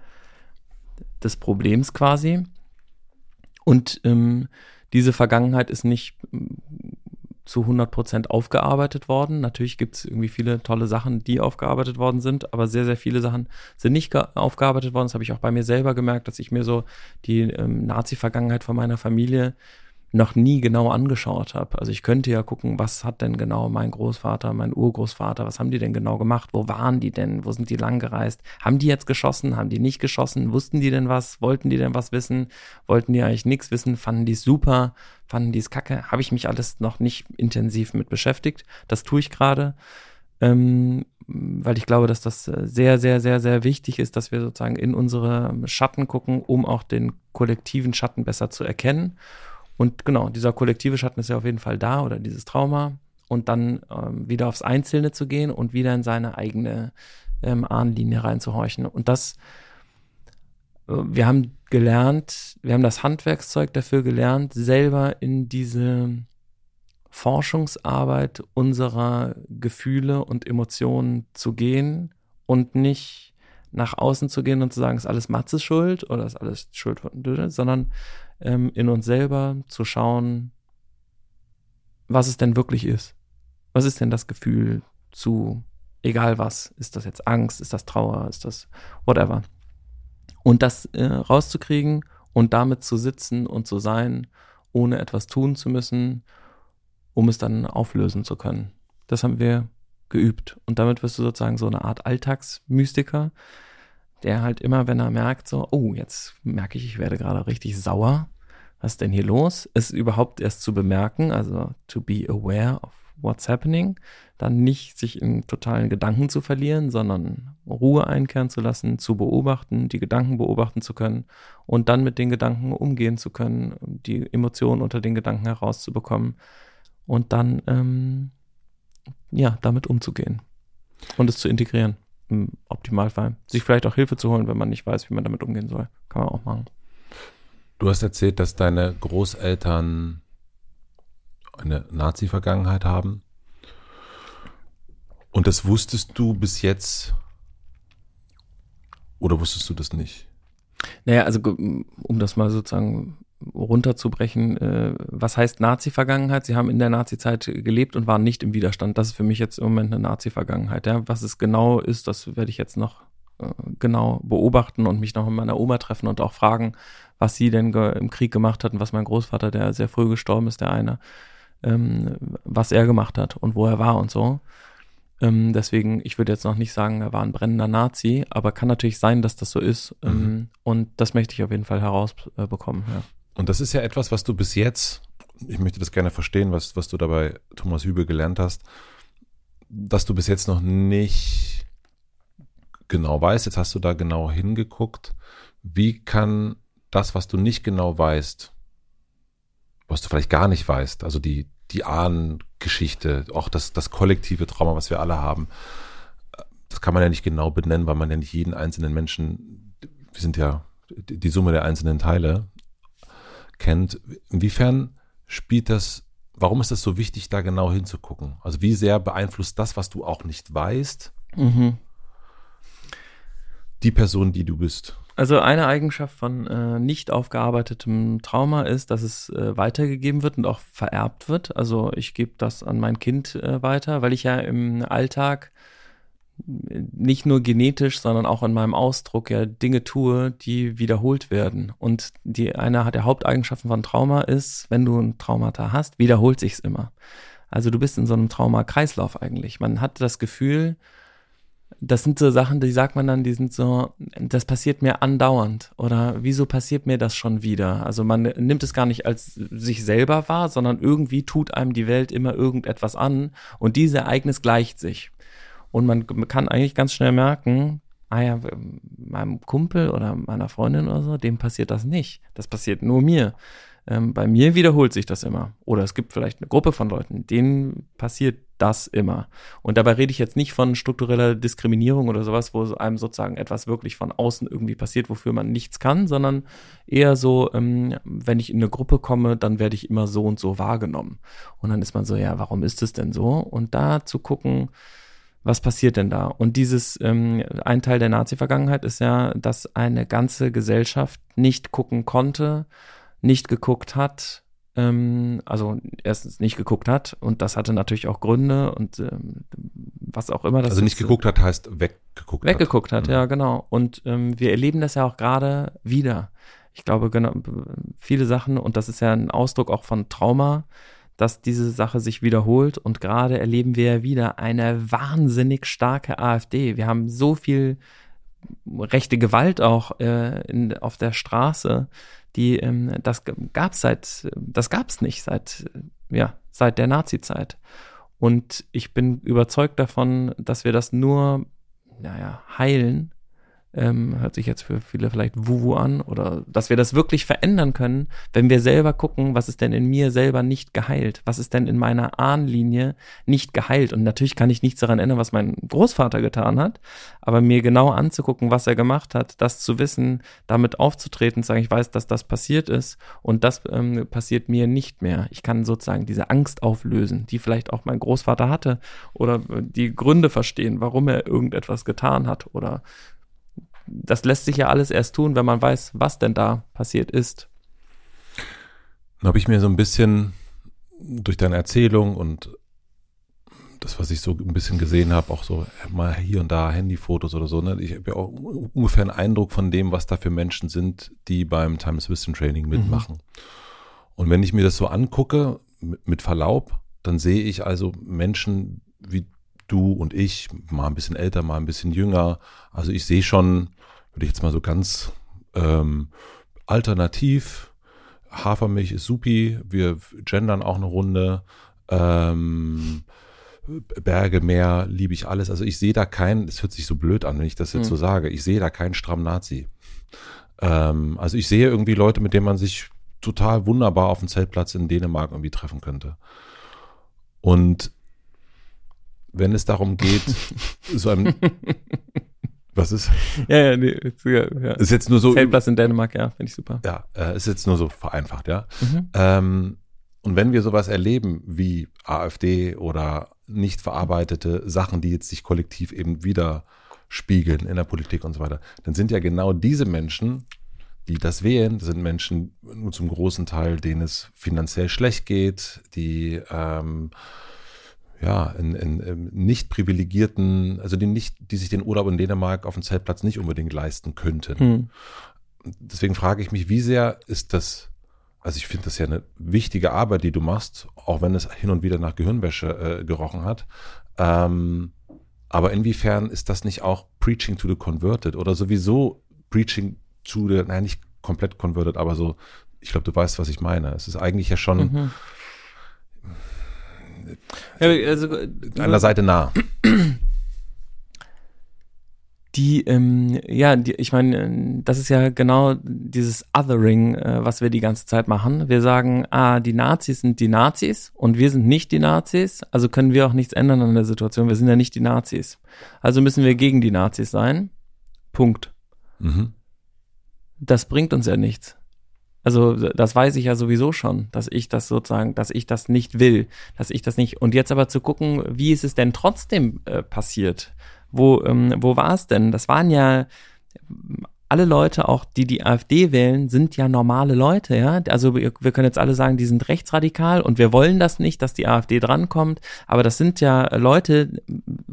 des Problems quasi. Und ähm, diese Vergangenheit ist nicht mm, zu 100 Prozent aufgearbeitet worden. Natürlich gibt es irgendwie viele tolle Sachen, die aufgearbeitet worden sind, aber sehr, sehr viele Sachen sind nicht ge- aufgearbeitet worden. Das habe ich auch bei mir selber gemerkt, dass ich mir so die ähm, Nazi-Vergangenheit von meiner Familie noch nie genau angeschaut habe. Also ich könnte ja gucken, was hat denn genau mein Großvater, mein Urgroßvater, was haben die denn genau gemacht? Wo waren die denn? Wo sind die lang gereist? Haben die jetzt geschossen? Haben die nicht geschossen? Wussten die denn was? Wollten die denn was wissen? Wollten die eigentlich nichts wissen? Fanden die es super? Fanden die es kacke? Habe ich mich alles noch nicht intensiv mit beschäftigt. Das tue ich gerade. Ähm, weil ich glaube, dass das äh, sehr, sehr, sehr, sehr wichtig ist, dass wir sozusagen in unsere Schatten gucken, um auch den kollektiven Schatten besser zu erkennen. Und genau, dieser kollektive Schatten ist ja auf jeden Fall da oder dieses Trauma. Und dann ähm, wieder aufs Einzelne zu gehen und wieder in seine eigene ähm, Ahnenlinie reinzuhorchen. Und das, äh, wir haben gelernt, wir haben das Handwerkszeug dafür gelernt, selber in diese Forschungsarbeit unserer Gefühle und Emotionen zu gehen und nicht nach außen zu gehen und zu sagen, ist alles Matzes Schuld oder ist alles Schuld von sondern ähm, in uns selber zu schauen, was es denn wirklich ist. Was ist denn das Gefühl zu, egal was, ist das jetzt Angst, ist das Trauer, ist das whatever. Und das äh, rauszukriegen und damit zu sitzen und zu sein, ohne etwas tun zu müssen, um es dann auflösen zu können. Das haben wir geübt. Und damit wirst du sozusagen so eine Art Alltagsmystiker, der halt immer, wenn er merkt, so, oh, jetzt merke ich, ich werde gerade richtig sauer. Was ist denn hier los? Es überhaupt erst zu bemerken, also to be aware of what's happening, dann nicht sich in totalen Gedanken zu verlieren, sondern Ruhe einkehren zu lassen, zu beobachten, die Gedanken beobachten zu können und dann mit den Gedanken umgehen zu können, die Emotionen unter den Gedanken herauszubekommen und dann ähm, ja damit umzugehen und es zu integrieren im Optimalfall. Sich vielleicht auch Hilfe zu holen, wenn man nicht weiß, wie man damit umgehen soll. Kann man auch machen. Du hast erzählt, dass deine Großeltern eine Nazi-Vergangenheit haben. Und das wusstest du bis jetzt oder wusstest du das nicht? Naja, also um das mal sozusagen runterzubrechen, äh, was heißt Nazi-Vergangenheit? Sie haben in der Nazi-Zeit gelebt und waren nicht im Widerstand. Das ist für mich jetzt im Moment eine Nazi-Vergangenheit. Ja? Was es genau ist, das werde ich jetzt noch äh, genau beobachten und mich noch mit meiner Oma treffen und auch fragen, was sie denn im Krieg gemacht hat und was mein Großvater, der sehr früh gestorben ist, der eine, ähm, was er gemacht hat und wo er war und so. Ähm, deswegen, ich würde jetzt noch nicht sagen, er war ein brennender Nazi, aber kann natürlich sein, dass das so ist. Ähm, mhm. Und das möchte ich auf jeden Fall herausbekommen. Ja. Und das ist ja etwas, was du bis jetzt, ich möchte das gerne verstehen, was, was du dabei Thomas Hübel gelernt hast, dass du bis jetzt noch nicht genau weißt. Jetzt hast du da genau hingeguckt. Wie kann das, was du nicht genau weißt, was du vielleicht gar nicht weißt, also die, die Ahnengeschichte, auch das, das kollektive Trauma, was wir alle haben, das kann man ja nicht genau benennen, weil man ja nicht jeden einzelnen Menschen, wir sind ja die Summe der einzelnen Teile, kennt. Inwiefern spielt das, warum ist das so wichtig, da genau hinzugucken? Also wie sehr beeinflusst das, was du auch nicht weißt, mhm. die Person, die du bist? Also eine Eigenschaft von äh, nicht aufgearbeitetem Trauma ist, dass es äh, weitergegeben wird und auch vererbt wird. Also ich gebe das an mein Kind äh, weiter, weil ich ja im Alltag nicht nur genetisch, sondern auch in meinem Ausdruck ja Dinge tue, die wiederholt werden. Und die eine der Haupteigenschaften von Trauma ist, wenn du ein Traumata hast, wiederholt sich's immer. Also du bist in so einem Trauma-Kreislauf eigentlich. Man hat das Gefühl, das sind so Sachen, die sagt man dann, die sind so, das passiert mir andauernd oder wieso passiert mir das schon wieder? Also man nimmt es gar nicht als sich selber wahr, sondern irgendwie tut einem die Welt immer irgendetwas an und dieses Ereignis gleicht sich. Und man kann eigentlich ganz schnell merken, ah ja, meinem Kumpel oder meiner Freundin oder so, dem passiert das nicht. Das passiert nur mir. Ähm, bei mir wiederholt sich das immer. Oder es gibt vielleicht eine Gruppe von Leuten, denen passiert das immer. Und dabei rede ich jetzt nicht von struktureller Diskriminierung oder sowas, wo einem sozusagen etwas wirklich von außen irgendwie passiert, wofür man nichts kann, sondern eher so, ähm, wenn ich in eine Gruppe komme, dann werde ich immer so und so wahrgenommen. Und dann ist man so, ja, warum ist es denn so? Und da zu gucken, was passiert denn da? Und dieses, ähm, ein Teil der Nazi-Vergangenheit ist ja, dass eine ganze Gesellschaft nicht gucken konnte, nicht geguckt hat, ähm, also erstens nicht geguckt hat und das hatte natürlich auch Gründe und ähm, was auch immer. Das also nicht ist, geguckt hat heißt weggeguckt, weggeguckt hat. hat, mhm. ja genau. Und ähm, wir erleben das ja auch gerade wieder. Ich glaube, genau, viele Sachen und das ist ja ein Ausdruck auch von Trauma, dass diese Sache sich wiederholt und gerade erleben wir ja wieder eine wahnsinnig starke AfD. Wir haben so viel rechte Gewalt auch äh, in, auf der Straße die ähm, das gab's seit das gab's nicht seit ja seit der Nazi-Zeit und ich bin überzeugt davon, dass wir das nur naja heilen ähm, hört sich jetzt für viele vielleicht Wuhu an oder dass wir das wirklich verändern können, wenn wir selber gucken, was ist denn in mir selber nicht geheilt, was ist denn in meiner Ahnenlinie nicht geheilt und natürlich kann ich nichts daran ändern, was mein Großvater getan hat, aber mir genau anzugucken, was er gemacht hat, das zu wissen, damit aufzutreten, zu sagen, ich weiß, dass das passiert ist und das ähm, passiert mir nicht mehr. Ich kann sozusagen diese Angst auflösen, die vielleicht auch mein Großvater hatte oder die Gründe verstehen, warum er irgendetwas getan hat oder das lässt sich ja alles erst tun, wenn man weiß, was denn da passiert ist. Dann habe ich mir so ein bisschen durch deine Erzählung und das, was ich so ein bisschen gesehen habe, auch so mal hier und da Handyfotos oder so, ne? Ich habe ja auch ungefähr einen Eindruck von dem, was da für Menschen sind, die beim Times Wisdom Training mhm. mitmachen. Mhm. Und wenn ich mir das so angucke, mit Verlaub, dann sehe ich also Menschen wie du und ich, mal ein bisschen älter, mal ein bisschen jünger. Also ich sehe schon, würde ich jetzt mal so ganz ähm, alternativ. Hafermilch ist supi, wir gendern auch eine Runde. Ähm, Berge, Meer, liebe ich alles. Also ich sehe da keinen, es hört sich so blöd an, wenn ich das jetzt mhm. so sage, ich sehe da keinen strammen Nazi. Ähm, also ich sehe irgendwie Leute, mit denen man sich total wunderbar auf dem Zeltplatz in Dänemark irgendwie treffen könnte. Und wenn es darum geht, so ein Was ist? Ja, ja, nee, ist, ja, ja. ist jetzt nur so. Zeltplatz in Dänemark, ja, finde ich super. Ja, äh, ist jetzt nur so vereinfacht, ja. Mhm. Ähm, Und wenn wir sowas erleben wie AfD oder nicht verarbeitete Sachen, die jetzt sich kollektiv eben wieder spiegeln in der Politik und so weiter, dann sind ja genau diese Menschen, die das wählen, sind Menschen nur zum großen Teil, denen es finanziell schlecht geht, die ähm, ja, in, in, in nicht privilegierten, also die nicht, die sich den Urlaub in Dänemark auf dem Zeltplatz nicht unbedingt leisten könnten. Hm. Deswegen frage ich mich, wie sehr ist das, also ich finde das ja eine wichtige Arbeit, die du machst, auch wenn es hin und wieder nach Gehirnwäsche äh, gerochen hat. Ähm, aber inwiefern ist das nicht auch Preaching to the Converted oder sowieso Preaching to the, naja, nicht komplett converted, aber so, ich glaube, du weißt, was ich meine. Es ist eigentlich ja schon, mhm ja, also, an der Seite nah. Die, ähm, ja, die, ich meine, das ist ja genau dieses Othering, äh, was wir die ganze Zeit machen. Wir sagen, ah, die Nazis sind die Nazis und wir sind nicht die Nazis, also können wir auch nichts ändern an der Situation. Wir sind ja nicht die Nazis. Also müssen wir gegen die Nazis sein. Punkt. Mhm. Das bringt uns ja nichts. Also das weiß ich ja sowieso schon, dass ich das sozusagen, dass ich das nicht will, dass ich das nicht. Und jetzt aber zu gucken, wie ist es denn trotzdem äh, passiert? Wo, ähm, wo war es denn? Das waren ja alle Leute, auch die die AfD wählen, sind ja normale Leute, ja. Also wir, wir können jetzt alle sagen, die sind rechtsradikal und wir wollen das nicht, dass die AfD drankommt. Aber das sind ja Leute,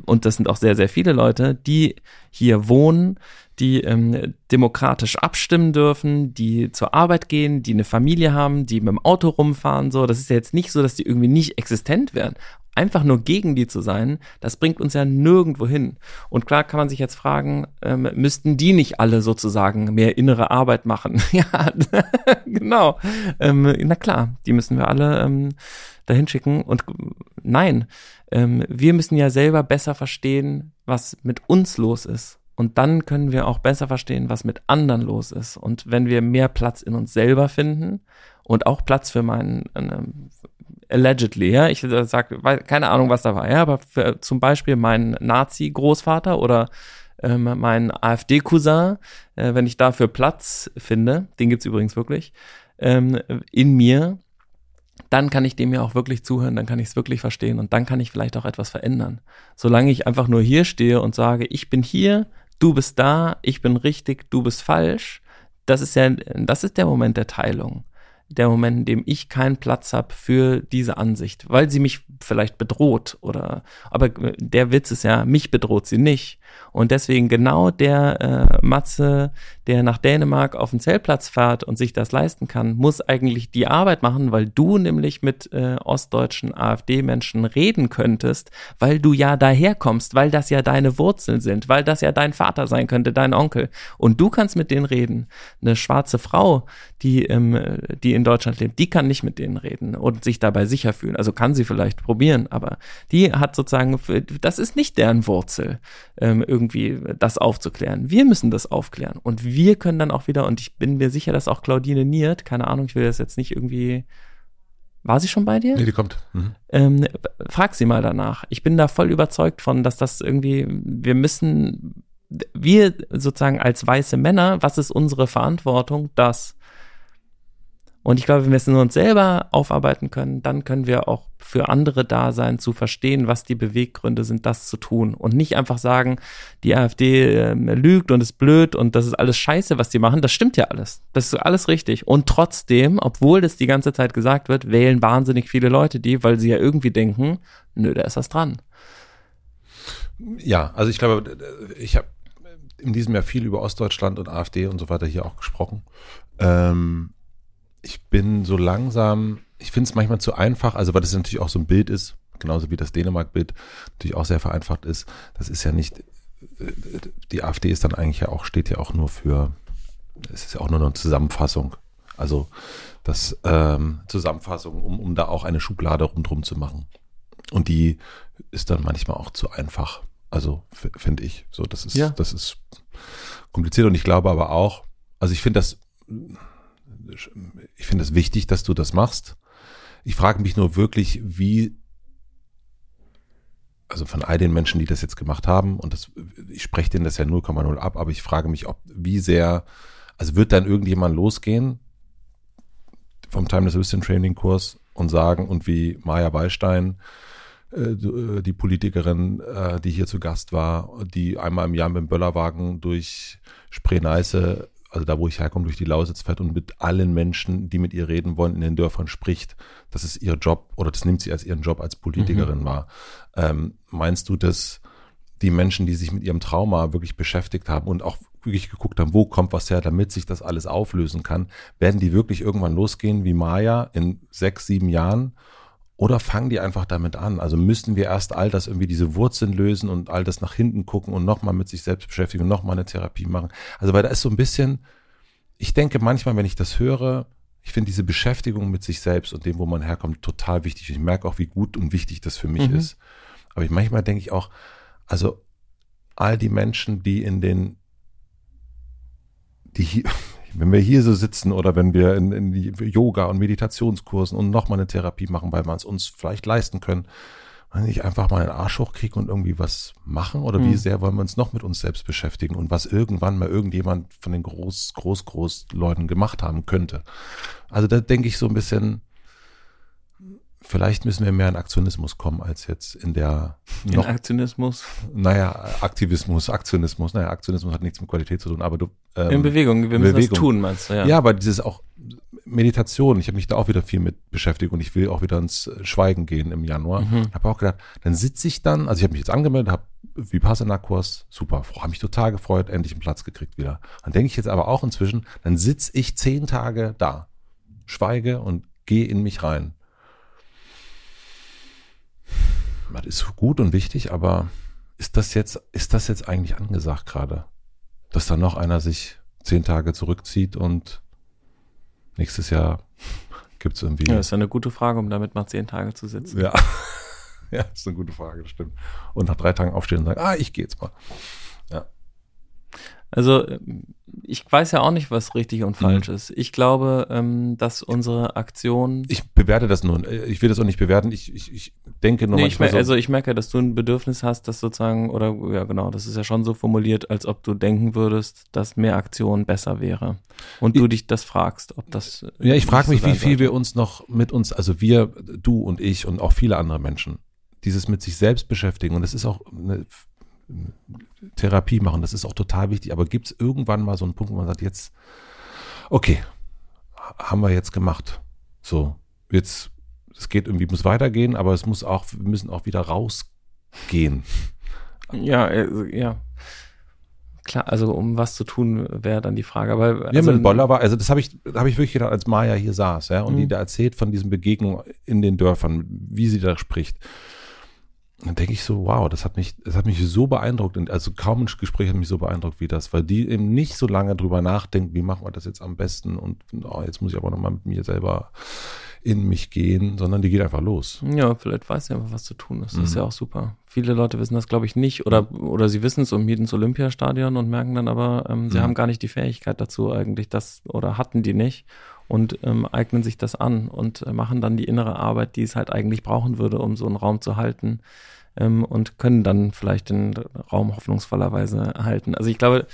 und das sind auch sehr, sehr viele Leute, die hier wohnen, die ähm, demokratisch abstimmen dürfen, die zur Arbeit gehen, die eine Familie haben, die mit dem Auto rumfahren, so. Das ist ja jetzt nicht so, dass die irgendwie nicht existent wären. Einfach nur gegen die zu sein, das bringt uns ja nirgendwo hin. Und klar kann man sich jetzt fragen, ähm, müssten die nicht alle sozusagen mehr innere Arbeit machen? ja, genau. Ähm, na klar, die müssen wir alle ähm, dahin schicken. Und nein, ähm, wir müssen ja selber besser verstehen, was mit uns los ist und dann können wir auch besser verstehen, was mit anderen los ist. Und wenn wir mehr Platz in uns selber finden und auch Platz für meinen, ähm, allegedly, ja, ich sag, keine Ahnung, was da war, ja, aber für, zum Beispiel meinen Nazi-Großvater oder ähm, meinen AfD-Cousin, äh, wenn ich dafür Platz finde, den gibt's übrigens wirklich, ähm, in mir, dann kann ich dem ja auch wirklich zuhören, dann kann ich es wirklich verstehen und dann kann ich vielleicht auch etwas verändern. Solange ich einfach nur hier stehe und sage, ich bin hier, du bist da, ich bin richtig, du bist falsch, das ist ja, das ist der Moment der Teilung der Moment, in dem ich keinen Platz habe für diese Ansicht, weil sie mich vielleicht bedroht oder aber der Witz ist ja, mich bedroht sie nicht. Und deswegen genau der äh, Matze, der nach Dänemark auf den Zeltplatz fährt und sich das leisten kann, muss eigentlich die Arbeit machen, weil du nämlich mit äh, ostdeutschen AfD-Menschen reden könntest, weil du ja daherkommst, weil das ja deine Wurzeln sind, weil das ja dein Vater sein könnte, dein Onkel. Und du kannst mit denen reden. Eine schwarze Frau, die, ähm, die in Deutschland lebt, die kann nicht mit denen reden und sich dabei sicher fühlen. Also kann sie vielleicht probieren, aber die hat sozusagen, das ist nicht deren Wurzel, ähm, irgendwie das aufzuklären. Wir müssen das aufklären und wir können dann auch wieder, und ich bin mir sicher, dass auch Claudine Niert, keine Ahnung, ich will das jetzt nicht irgendwie war sie schon bei dir? Nee, die kommt. Mhm. Ähm, frag sie mal danach. Ich bin da voll überzeugt von, dass das irgendwie, wir müssen, wir sozusagen als weiße Männer, was ist unsere Verantwortung? Das. Und ich glaube, wenn wir es in uns selber aufarbeiten können, dann können wir auch für andere da sein, zu verstehen, was die Beweggründe sind, das zu tun. Und nicht einfach sagen, die AfD äh, lügt und ist blöd und das ist alles scheiße, was die machen. Das stimmt ja alles. Das ist alles richtig. Und trotzdem, obwohl das die ganze Zeit gesagt wird, wählen wahnsinnig viele Leute die, weil sie ja irgendwie denken, nö, da ist was dran. Ja, also ich glaube, ich habe in diesem Jahr viel über Ostdeutschland und AfD und so weiter hier auch gesprochen. Ähm, ich bin so langsam, ich finde es manchmal zu einfach, also weil das natürlich auch so ein Bild ist, genauso wie das Dänemark-Bild natürlich auch sehr vereinfacht ist. Das ist ja nicht, die AfD ist dann eigentlich ja auch, steht ja auch nur für, es ist ja auch nur eine Zusammenfassung. Also das ähm, Zusammenfassung, um, um da auch eine Schublade rumdrum zu machen. Und die ist dann manchmal auch zu einfach. Also finde ich. So, das ist, ja. das ist kompliziert und ich glaube aber auch, also ich finde das ich finde es wichtig, dass du das machst. Ich frage mich nur wirklich, wie, also von all den Menschen, die das jetzt gemacht haben, und das, ich spreche denen das ja 0,0 ab, aber ich frage mich, ob, wie sehr, also wird dann irgendjemand losgehen vom Timeless Wisdom Training Kurs und sagen, und wie Maja Wallstein, äh, äh, die Politikerin, äh, die hier zu Gast war, die einmal im Jahr mit dem Böllerwagen durch Spree-Neiße, also da wo ich herkomme, durch die Lausitz fährt und mit allen Menschen, die mit ihr reden wollen, in den Dörfern spricht. Das ist ihr Job oder das nimmt sie als ihren Job als Politikerin mhm. wahr. Ähm, meinst du, dass die Menschen, die sich mit ihrem Trauma wirklich beschäftigt haben und auch wirklich geguckt haben, wo kommt was her, damit sich das alles auflösen kann, werden die wirklich irgendwann losgehen wie Maya in sechs, sieben Jahren? Oder fangen die einfach damit an? Also müssten wir erst all das irgendwie diese Wurzeln lösen und all das nach hinten gucken und nochmal mit sich selbst beschäftigen und nochmal eine Therapie machen. Also weil da ist so ein bisschen, ich denke manchmal, wenn ich das höre, ich finde diese Beschäftigung mit sich selbst und dem, wo man herkommt, total wichtig. Ich merke auch, wie gut und wichtig das für mich mhm. ist. Aber ich, manchmal denke ich auch, also all die Menschen, die in den, die hier, wenn wir hier so sitzen oder wenn wir in, in Yoga und Meditationskursen und nochmal eine Therapie machen, weil wir es uns vielleicht leisten können, ich einfach mal einen Arsch hochkriege und irgendwie was machen oder mhm. wie sehr wollen wir uns noch mit uns selbst beschäftigen und was irgendwann mal irgendjemand von den groß, groß, groß Leuten gemacht haben könnte. Also da denke ich so ein bisschen, vielleicht müssen wir mehr in Aktionismus kommen als jetzt in der noch, in Aktionismus. Naja, Aktivismus, Aktionismus. Naja, Aktionismus hat nichts mit Qualität zu tun, aber du ähm, in Bewegung. Wir müssen Bewegung. was tun, meinst du? Ja. ja, aber dieses auch Meditation. Ich habe mich da auch wieder viel mit beschäftigt und ich will auch wieder ins Schweigen gehen im Januar. Mhm. Habe auch gedacht, dann sitze ich dann. Also ich habe mich jetzt angemeldet, habe Vipassana-Kurs, super, habe mich total gefreut, endlich einen Platz gekriegt wieder. Dann denke ich jetzt aber auch inzwischen, dann sitze ich zehn Tage da, schweige und gehe in mich rein das ist gut und wichtig, aber ist das jetzt, ist das jetzt eigentlich angesagt gerade? Dass dann noch einer sich zehn Tage zurückzieht und nächstes Jahr gibt es irgendwie. Ja, das ist eine gute Frage, um damit mal zehn Tage zu sitzen. Ja. ja, das ist eine gute Frage, das stimmt. Und nach drei Tagen aufstehen und sagen, ah, ich gehe jetzt mal. Ja. Also ich weiß ja auch nicht, was richtig und falsch mhm. ist. Ich glaube, ähm, dass unsere Aktion. Ich bewerte das nun. Ich will das auch nicht bewerten. Ich, ich, ich denke nur nee, manchmal ich so Also ich merke, dass du ein Bedürfnis hast, dass sozusagen, oder ja genau, das ist ja schon so formuliert, als ob du denken würdest, dass mehr Aktion besser wäre. Und ich, du dich das fragst, ob das. Ja, ich frage mich, wie viel sollte. wir uns noch mit uns, also wir, du und ich und auch viele andere Menschen, dieses mit sich selbst beschäftigen. Und das ist auch eine Therapie machen. Das ist auch total wichtig. Aber gibt es irgendwann mal so einen Punkt, wo man sagt, jetzt, okay, haben wir jetzt gemacht. So, jetzt, es geht irgendwie, muss weitergehen, aber es muss auch, wir müssen auch wieder rausgehen. Ja, äh, ja. Klar, also um was zu tun, wäre dann die Frage. Aber also, ja, mit Boller war, also das habe ich, habe ich wirklich gedacht, als Maya hier saß, ja, und mhm. die da erzählt von diesen Begegnungen in den Dörfern, wie sie da spricht dann denke ich so, wow, das hat mich, das hat mich so beeindruckt. Und also kaum ein Gespräch hat mich so beeindruckt wie das, weil die eben nicht so lange drüber nachdenkt, wie machen wir das jetzt am besten und oh, jetzt muss ich aber nochmal mit mir selber in mich gehen, sondern die geht einfach los. Ja, vielleicht weiß sie einfach, was zu tun ist. Das mhm. ist ja auch super. Viele Leute wissen das, glaube ich, nicht oder, oder sie wissen es und mieten ins Olympiastadion und merken dann aber, ähm, sie mhm. haben gar nicht die Fähigkeit dazu eigentlich, das oder hatten die nicht und ähm, eignen sich das an und äh, machen dann die innere Arbeit, die es halt eigentlich brauchen würde, um so einen Raum zu halten ähm, und können dann vielleicht den Raum hoffnungsvollerweise halten. Also ich glaube,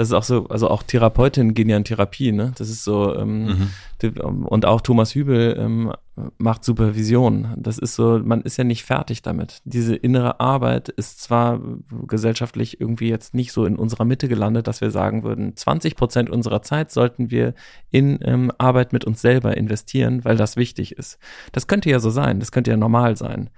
das ist auch so, also auch Therapeutinnen gehen ja in Therapie, ne? Das ist so, ähm, mhm. die, und auch Thomas Hübel ähm, macht Supervision. Das ist so, man ist ja nicht fertig damit. Diese innere Arbeit ist zwar gesellschaftlich irgendwie jetzt nicht so in unserer Mitte gelandet, dass wir sagen würden, 20 Prozent unserer Zeit sollten wir in ähm, Arbeit mit uns selber investieren, weil das wichtig ist. Das könnte ja so sein, das könnte ja normal sein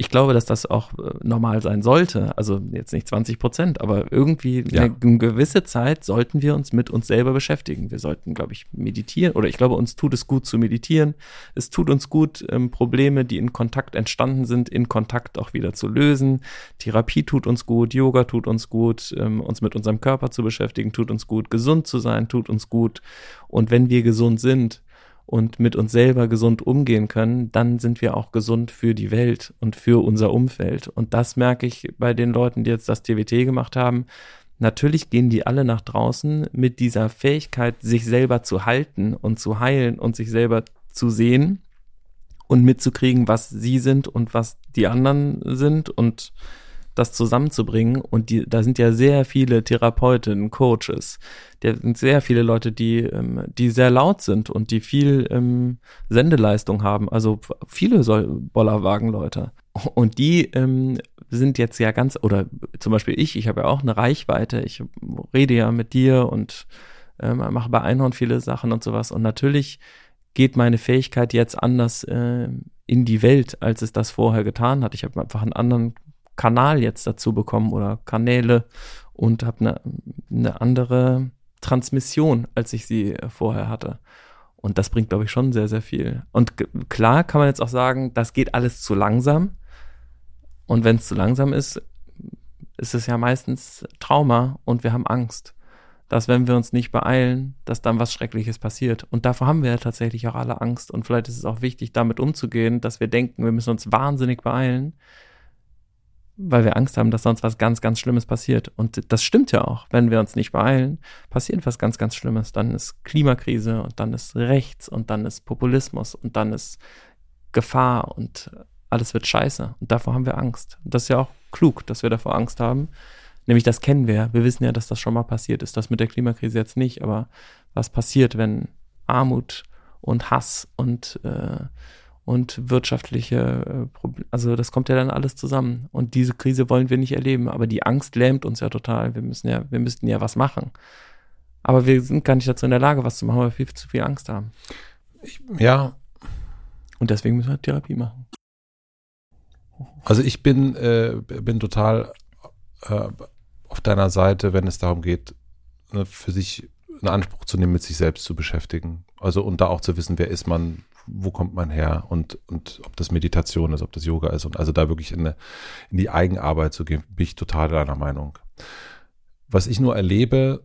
ich glaube, dass das auch äh, normal sein sollte. Also jetzt nicht 20 Prozent, aber irgendwie ja. eine, eine, gewisse Zeit sollten wir uns mit uns selber beschäftigen. Wir sollten, glaube ich, meditieren oder ich glaube, uns tut es gut zu meditieren. Es tut uns gut, ähm, Probleme, die in Kontakt entstanden sind, in Kontakt auch wieder zu lösen. Therapie tut uns gut, Yoga tut uns gut, ähm, uns mit unserem Körper zu beschäftigen, tut uns gut, gesund zu sein, tut uns gut. Und wenn wir gesund sind, und mit uns selber gesund umgehen können, dann sind wir auch gesund für die Welt und für unser Umfeld. Und das merke ich bei den Leuten, die jetzt das TWT gemacht haben. Natürlich gehen die alle nach draußen mit dieser Fähigkeit, sich selber zu halten und zu heilen und sich selber zu sehen und mitzukriegen, was sie sind und was die anderen sind und das zusammenzubringen. Und die, da sind ja sehr viele Therapeutinnen, Coaches, da sind sehr viele Leute, die, ähm, die sehr laut sind und die viel ähm, Sendeleistung haben. Also viele Bollerwagen-Leute. Und die ähm, sind jetzt ja ganz, oder zum Beispiel ich, ich habe ja auch eine Reichweite, ich rede ja mit dir und ähm, mache bei Einhorn viele Sachen und sowas. Und natürlich geht meine Fähigkeit jetzt anders äh, in die Welt, als es das vorher getan hat. Ich habe einfach einen anderen Kanal jetzt dazu bekommen oder Kanäle und habe eine, eine andere Transmission, als ich sie vorher hatte. Und das bringt, glaube ich, schon sehr, sehr viel. Und klar kann man jetzt auch sagen, das geht alles zu langsam. Und wenn es zu langsam ist, ist es ja meistens Trauma und wir haben Angst dass wenn wir uns nicht beeilen, dass dann was Schreckliches passiert. Und davor haben wir ja tatsächlich auch alle Angst. Und vielleicht ist es auch wichtig, damit umzugehen, dass wir denken, wir müssen uns wahnsinnig beeilen, weil wir Angst haben, dass sonst was ganz, ganz Schlimmes passiert. Und das stimmt ja auch. Wenn wir uns nicht beeilen, passiert was ganz, ganz Schlimmes. Dann ist Klimakrise und dann ist Rechts und dann ist Populismus und dann ist Gefahr und alles wird scheiße. Und davor haben wir Angst. Und das ist ja auch klug, dass wir davor Angst haben. Nämlich das kennen wir. Wir wissen ja, dass das schon mal passiert ist. Das mit der Klimakrise jetzt nicht, aber was passiert, wenn Armut und Hass und, äh, und wirtschaftliche äh, Probleme, also das kommt ja dann alles zusammen. Und diese Krise wollen wir nicht erleben. Aber die Angst lähmt uns ja total. Wir müssen ja, wir müssten ja was machen. Aber wir sind gar nicht dazu in der Lage, was zu machen, weil wir viel zu viel Angst haben. Ich, ja. Und deswegen müssen wir Therapie machen. Also ich bin, äh, bin total äh, auf deiner Seite, wenn es darum geht, ne, für sich einen Anspruch zu nehmen, mit sich selbst zu beschäftigen. Also und da auch zu wissen, wer ist man, wo kommt man her und, und ob das Meditation ist, ob das Yoga ist und also da wirklich in, eine, in die Eigenarbeit zu gehen, bin ich total deiner Meinung. Was ich nur erlebe,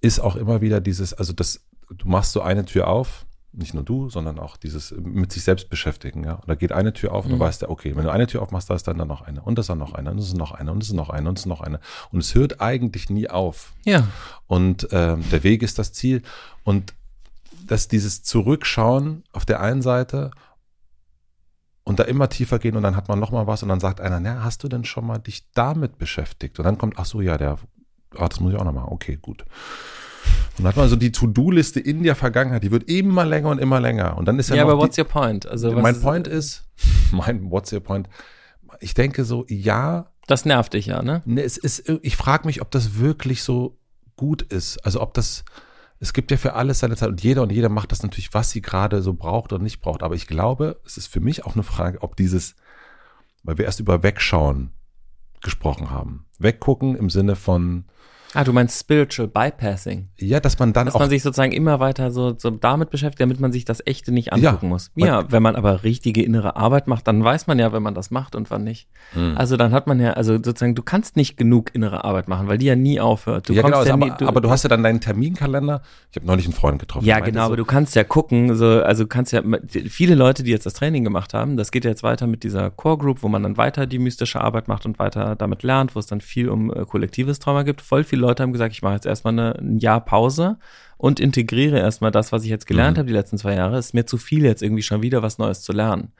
ist auch immer wieder dieses, also das, du machst so eine Tür auf nicht nur du, sondern auch dieses mit sich selbst beschäftigen. Ja? Und da geht eine Tür auf und mhm. du weißt ja, okay, wenn du eine Tür aufmachst, da ist dann, dann noch eine und das ist dann noch eine und das ist noch eine und das ist noch eine und das ist noch eine. Und es hört eigentlich nie auf. Ja. Und ähm, der Weg ist das Ziel. Und dass dieses Zurückschauen auf der einen Seite und da immer tiefer gehen und dann hat man noch mal was und dann sagt einer, na, hast du denn schon mal dich damit beschäftigt? Und dann kommt, ach so, ja, der, ah, das muss ich auch noch machen. Okay, gut. Und dann hat man so die To-Do-Liste in der Vergangenheit, die wird immer länger und immer länger. Und dann ist ja, ja aber what's your point? Also mein Point ist, mein what's your point? Ich denke so, ja. Das nervt dich ja, ne? ne es ist, ich frage mich, ob das wirklich so gut ist. Also ob das, es gibt ja für alles seine Zeit und jeder und jeder macht das natürlich, was sie gerade so braucht oder nicht braucht. Aber ich glaube, es ist für mich auch eine Frage, ob dieses, weil wir erst über Wegschauen gesprochen haben. Weggucken im Sinne von, Ah, du meinst Spiritual Bypassing. Ja, dass man dann dass auch. Dass man sich sozusagen immer weiter so, so damit beschäftigt, damit man sich das Echte nicht angucken ja, muss. Ja, wenn man aber richtige innere Arbeit macht, dann weiß man ja, wenn man das macht und wann nicht. Hm. Also dann hat man ja, also sozusagen, du kannst nicht genug innere Arbeit machen, weil die ja nie aufhört. Du ja, genau, ja aber, nie, du, aber du hast ja dann deinen Terminkalender. Ich habe neulich einen Freund getroffen. Ja, genau, so. aber du kannst ja gucken, so, also du kannst ja, viele Leute, die jetzt das Training gemacht haben, das geht ja jetzt weiter mit dieser Core Group, wo man dann weiter die mystische Arbeit macht und weiter damit lernt, wo es dann viel um äh, kollektives Trauma gibt. Voll viele Leute haben gesagt, ich mache jetzt erstmal eine, ein Jahr Pause und integriere erstmal das, was ich jetzt gelernt mhm. habe die letzten zwei Jahre. Ist mir zu viel jetzt irgendwie schon wieder was Neues zu lernen.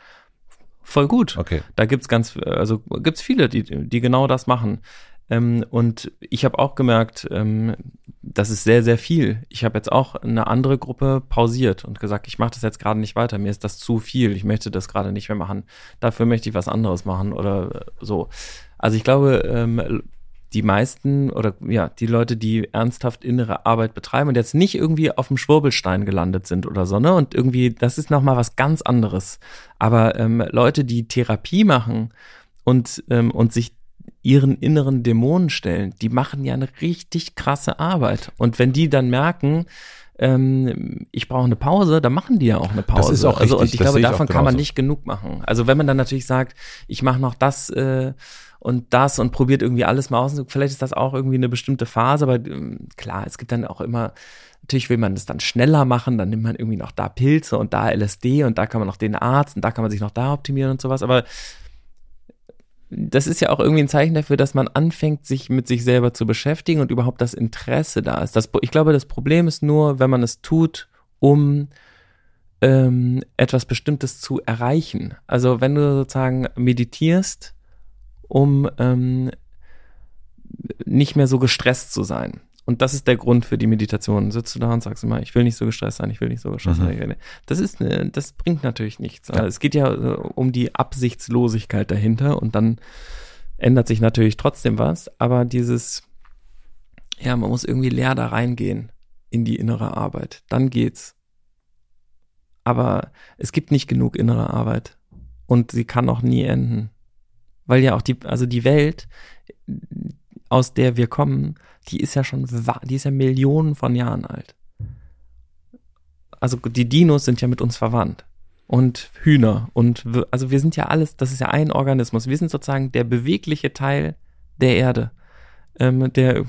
Voll gut. Okay. Da gibt's ganz, also gibt's viele, die, die genau das machen. Ähm, und ich habe auch gemerkt, ähm, das ist sehr, sehr viel. Ich habe jetzt auch eine andere Gruppe pausiert und gesagt, ich mache das jetzt gerade nicht weiter. Mir ist das zu viel. Ich möchte das gerade nicht mehr machen. Dafür möchte ich was anderes machen oder so. Also ich glaube, ähm, die meisten oder ja, die Leute, die ernsthaft innere Arbeit betreiben und jetzt nicht irgendwie auf dem Schwurbelstein gelandet sind oder so, ne? Und irgendwie, das ist nochmal was ganz anderes. Aber ähm, Leute, die Therapie machen und, ähm, und sich ihren inneren Dämonen stellen, die machen ja eine richtig krasse Arbeit. Und wenn die dann merken, ähm, ich brauche eine Pause, dann machen die ja auch eine Pause. Das ist auch also, richtig, und ich glaube, davon kann man nicht genug machen. Also wenn man dann natürlich sagt, ich mache noch das äh, und das und probiert irgendwie alles mal aus. Vielleicht ist das auch irgendwie eine bestimmte Phase, aber ähm, klar, es gibt dann auch immer, natürlich will man das dann schneller machen, dann nimmt man irgendwie noch da Pilze und da LSD und da kann man noch den Arzt und da kann man sich noch da optimieren und sowas, aber das ist ja auch irgendwie ein Zeichen dafür, dass man anfängt, sich mit sich selber zu beschäftigen und überhaupt das Interesse da ist. Das, ich glaube, das Problem ist nur, wenn man es tut, um ähm, etwas Bestimmtes zu erreichen. Also wenn du sozusagen meditierst, um ähm, nicht mehr so gestresst zu sein. Und das ist der Grund für die Meditation. Sitzt du da und sagst immer, ich will nicht so gestresst sein, ich will nicht so gestresst mhm. sein. Das ist, eine, das bringt natürlich nichts. Ja. Es geht ja äh, um die Absichtslosigkeit dahinter und dann ändert sich natürlich trotzdem was. Aber dieses, ja, man muss irgendwie leer da reingehen in die innere Arbeit. Dann geht's. Aber es gibt nicht genug innere Arbeit und sie kann auch nie enden. Weil ja auch die, also die Welt, aus der wir kommen, die ist ja schon, die ist ja Millionen von Jahren alt. Also die Dinos sind ja mit uns verwandt. Und Hühner. Und also wir sind ja alles, das ist ja ein Organismus. Wir sind sozusagen der bewegliche Teil der Erde, ähm, der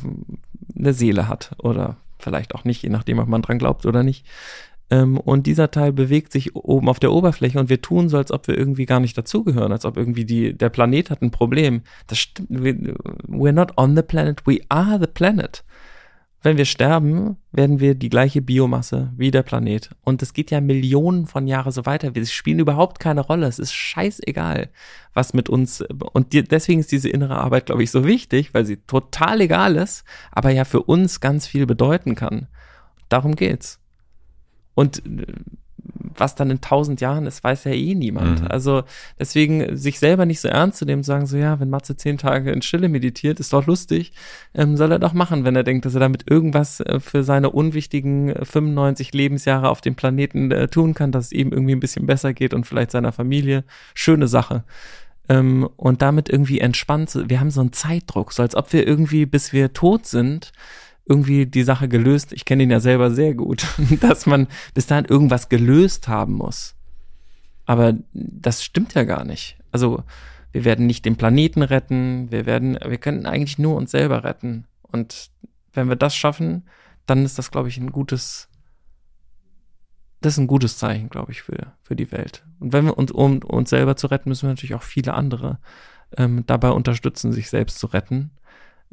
eine Seele hat. Oder vielleicht auch nicht, je nachdem, ob man dran glaubt oder nicht. Ähm, und dieser Teil bewegt sich oben auf der Oberfläche und wir tun so, als ob wir irgendwie gar nicht dazugehören, als ob irgendwie die, der Planet hat ein Problem. Das stimmt. We're not on the planet, we are the planet. Wenn wir sterben, werden wir die gleiche Biomasse wie der Planet. Und es geht ja Millionen von Jahren so weiter. Wir spielen überhaupt keine Rolle. Es ist scheißegal, was mit uns. Und deswegen ist diese innere Arbeit, glaube ich, so wichtig, weil sie total egal ist, aber ja für uns ganz viel bedeuten kann. Darum geht's. Und äh, was dann in tausend Jahren ist, weiß ja eh niemand. Mhm. Also deswegen sich selber nicht so ernst zu nehmen, sagen so, ja, wenn Matze zehn Tage in Stille meditiert, ist doch lustig, ähm, soll er doch machen, wenn er denkt, dass er damit irgendwas äh, für seine unwichtigen 95 äh, Lebensjahre auf dem Planeten äh, tun kann, dass es ihm irgendwie ein bisschen besser geht und vielleicht seiner Familie. Schöne Sache. Ähm, und damit irgendwie entspannt. Wir haben so einen Zeitdruck, so als ob wir irgendwie, bis wir tot sind, irgendwie die Sache gelöst. Ich kenne ihn ja selber sehr gut, dass man bis dahin irgendwas gelöst haben muss. Aber das stimmt ja gar nicht. Also wir werden nicht den Planeten retten, wir werden, wir können eigentlich nur uns selber retten. Und wenn wir das schaffen, dann ist das, glaube ich, ein gutes, das ist ein gutes Zeichen, glaube ich, für, für die Welt. Und wenn wir uns, um uns selber zu retten, müssen wir natürlich auch viele andere ähm, dabei unterstützen, sich selbst zu retten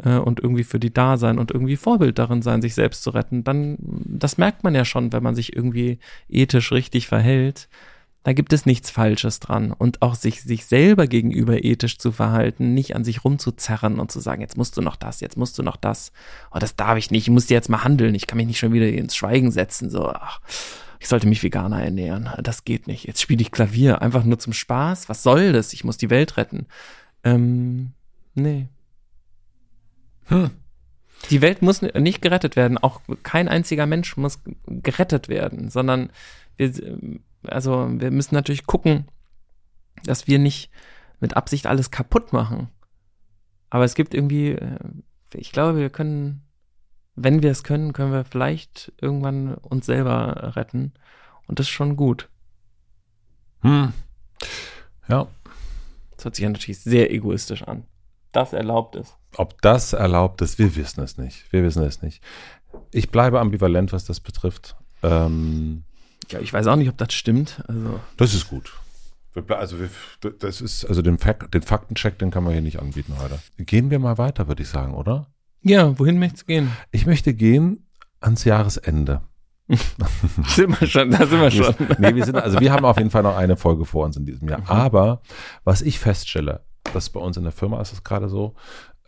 äh, und irgendwie für die da sein und irgendwie Vorbild darin sein, sich selbst zu retten, dann, das merkt man ja schon, wenn man sich irgendwie ethisch richtig verhält. Da gibt es nichts Falsches dran. Und auch sich, sich selber gegenüber ethisch zu verhalten, nicht an sich rumzuzerren und zu sagen, jetzt musst du noch das, jetzt musst du noch das. Oh, das darf ich nicht, ich muss jetzt mal handeln, ich kann mich nicht schon wieder ins Schweigen setzen, so, ach, ich sollte mich veganer ernähren. Das geht nicht. Jetzt spiele ich Klavier, einfach nur zum Spaß. Was soll das? Ich muss die Welt retten. Ähm, nee. Hm. Die Welt muss nicht gerettet werden. Auch kein einziger Mensch muss gerettet werden, sondern wir, also wir müssen natürlich gucken, dass wir nicht mit Absicht alles kaputt machen. Aber es gibt irgendwie, äh, ich glaube, wir können, wenn wir es können, können wir vielleicht irgendwann uns selber retten. Und das ist schon gut. Hm. Ja. Das hört sich ja natürlich sehr egoistisch an das erlaubt ist. Ob das erlaubt ist, wir wissen es nicht. Wir wissen es nicht. Ich bleibe ambivalent, was das betrifft. Ähm, ja, ich weiß auch nicht, ob das stimmt. Also. Das ist gut. Also wir, das ist, also den, Fak den Faktencheck, den kann man hier nicht anbieten heute. Gehen wir mal weiter, würde ich sagen, oder? Ja, wohin möchtest du gehen? Ich möchte gehen ans Jahresende. sind wir schon, da sind wir schon. nee, wir sind, also wir haben auf jeden Fall noch eine Folge vor uns in diesem Jahr. Mhm. Aber was ich feststelle, das bei uns in der Firma ist es gerade so,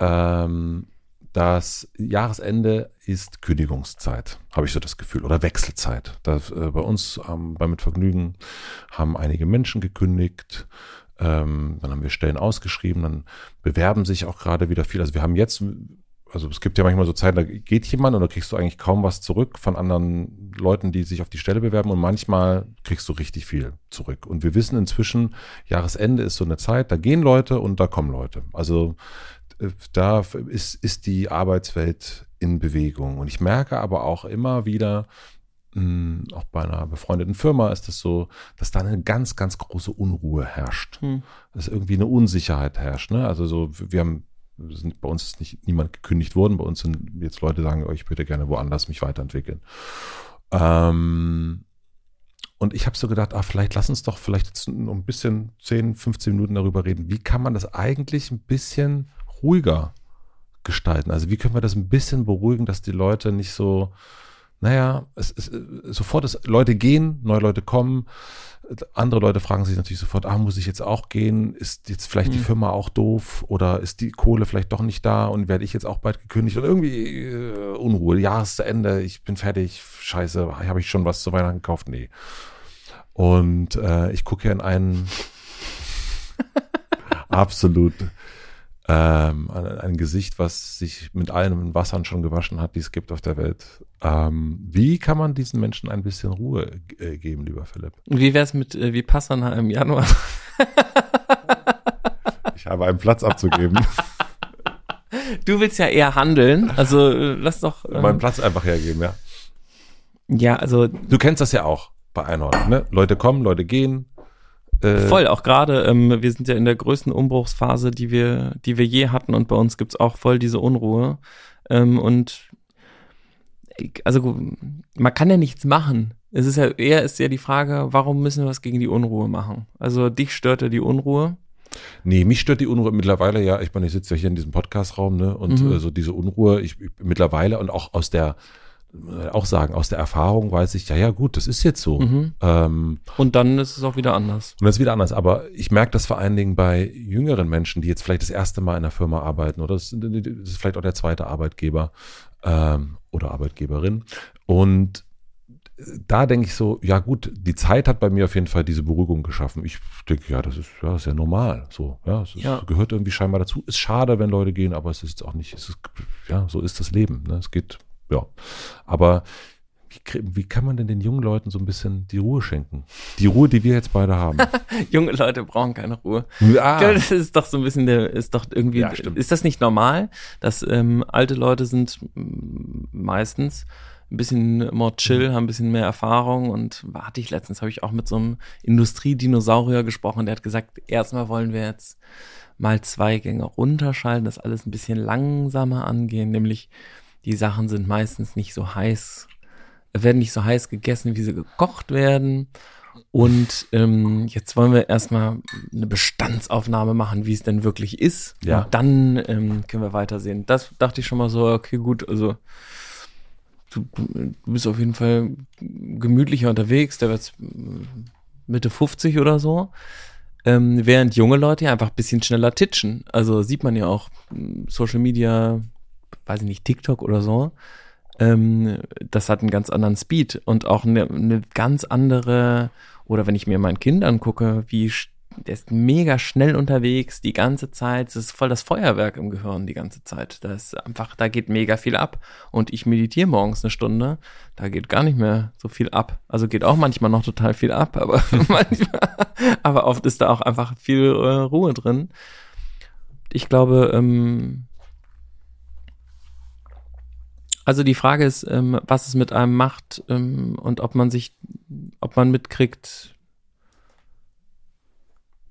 ähm, das Jahresende ist Kündigungszeit, habe ich so das Gefühl, oder Wechselzeit. Das, äh, bei uns ähm, bei Mit Vergnügen haben einige Menschen gekündigt. Ähm, dann haben wir Stellen ausgeschrieben, dann bewerben sich auch gerade wieder viel. Also wir haben jetzt also es gibt ja manchmal so Zeiten, da geht jemand und da kriegst du eigentlich kaum was zurück von anderen Leuten, die sich auf die Stelle bewerben und manchmal kriegst du richtig viel zurück. Und wir wissen inzwischen, Jahresende ist so eine Zeit, da gehen Leute und da kommen Leute. Also äh, da ist, ist die Arbeitswelt in Bewegung. Und ich merke aber auch immer wieder, hm, auch bei einer befreundeten Firma ist es so, dass da eine ganz, ganz große Unruhe herrscht. Hm. Dass irgendwie eine Unsicherheit herrscht. Ne? Also so, wir haben sind, bei uns ist nicht niemand gekündigt worden. Bei uns sind jetzt Leute sagen, oh, ich würde gerne woanders mich weiterentwickeln. Ähm, und ich habe so gedacht, ah, vielleicht lass uns doch vielleicht jetzt noch ein bisschen 10, 15 Minuten darüber reden. Wie kann man das eigentlich ein bisschen ruhiger gestalten? Also wie können wir das ein bisschen beruhigen, dass die Leute nicht so naja, es ist sofort ist Leute gehen, neue Leute kommen. Andere Leute fragen sich natürlich sofort, ah, muss ich jetzt auch gehen? Ist jetzt vielleicht die Mhm. Firma auch doof oder ist die Kohle vielleicht doch nicht da und werde ich jetzt auch bald gekündigt und irgendwie äh, Unruhe, Jahresende, ich bin fertig, scheiße, habe ich schon was zu Weihnachten gekauft? Nee. Und äh, ich gucke hier in einen absolut ähm, ein, Gesicht, was sich mit allen Wassern schon gewaschen hat, die es gibt auf der Welt. Ähm, wie kann man diesen Menschen ein bisschen Ruhe äh, geben, lieber Philipp? Wie wär's mit äh, wie Passana im Januar? Ich habe einen Platz abzugeben. Du willst ja eher handeln, also äh, lass doch. ähm, meinen Platz einfach hergeben, ja. ja, also Du kennst das ja auch bei Einhorn, ne? Leute kommen, Leute gehen. Äh, voll, auch gerade, ähm, wir sind ja in der größten Umbruchsphase, die wir, die wir je hatten und bei uns gibt's auch voll diese Unruhe. Ähm, und also man kann ja nichts machen. Es ist ja eher ist ja die Frage, warum müssen wir was gegen die Unruhe machen? Also dich störte die Unruhe. Nee, mich stört die Unruhe mittlerweile, ja. Ich meine, ich sitze ja hier in diesem Podcast-Raum, ne? Und Mhm. äh, so diese Unruhe, ich, ich mittlerweile und auch aus der, auch sagen, aus der Erfahrung weiß ich, ja, ja, gut, das ist jetzt so. Mhm. Ähm, Und dann ist es auch wieder anders. Und das ist wieder anders. Aber ich merke das vor allen Dingen bei jüngeren Menschen, die jetzt vielleicht das erste Mal in einer Firma arbeiten oder das, das ist vielleicht auch der zweite Arbeitgeber ähm, oder Arbeitgeberin. Und da denke ich so, ja gut, die Zeit hat bei mir auf jeden Fall diese Beruhigung geschaffen. Ich denke, ja, das ist ja, das ist ja normal. So, ja, es ist, Ja. gehört irgendwie scheinbar dazu. Ist schade, wenn Leute gehen, aber es ist auch nicht, es ist, ja, so ist das Leben. Ne? Es geht, ja. Aber wie, wie kann man denn den jungen Leuten so ein bisschen die Ruhe schenken? Die Ruhe, die wir jetzt beide haben. Junge Leute brauchen keine Ruhe. Ah, Ja, das ist doch so ein bisschen der, ist doch irgendwie, Ja, ist das nicht normal, dass ähm, alte Leute sind meistens ein bisschen more Mhm. chill, haben ein bisschen mehr Erfahrung und warte ich letztens, habe ich auch mit so einem Industriedinosaurier gesprochen, der hat gesagt, erstmal wollen wir jetzt mal zwei Gänge runterschalten, das alles ein bisschen langsamer angehen, nämlich die Sachen sind meistens nicht so heiß, werden nicht so heiß gegessen, wie sie gekocht werden. Und ähm, jetzt wollen wir erstmal eine Bestandsaufnahme machen, wie es denn wirklich ist. Ja. Und dann ähm, können wir weitersehen. Das dachte ich schon mal so, okay, gut, also du, du bist auf jeden Fall gemütlicher unterwegs, der wird jetzt Mitte 50 oder so. Ähm, während junge Leute ja einfach ein bisschen schneller titschen. Also sieht man ja auch m, Social Media, weiß ich nicht, TikTok oder so. Ähm, das hat einen ganz anderen Speed und auch eine, eine ganz andere, oder wenn ich mir mein Kind angucke, wie der ist mega schnell unterwegs die ganze Zeit. Das ist voll das Feuerwerk im Gehirn die ganze Zeit. Da ist einfach, da geht mega viel ab. Und ich meditiere morgens eine Stunde, da geht gar nicht mehr so viel ab. Also geht auch manchmal noch total viel ab, aber manchmal, aber oft ist da auch einfach viel äh, Ruhe drin. Ich glaube, ähm, also die Frage ist, ähm, was es mit einem macht ähm, und ob man sich, ob man mitkriegt,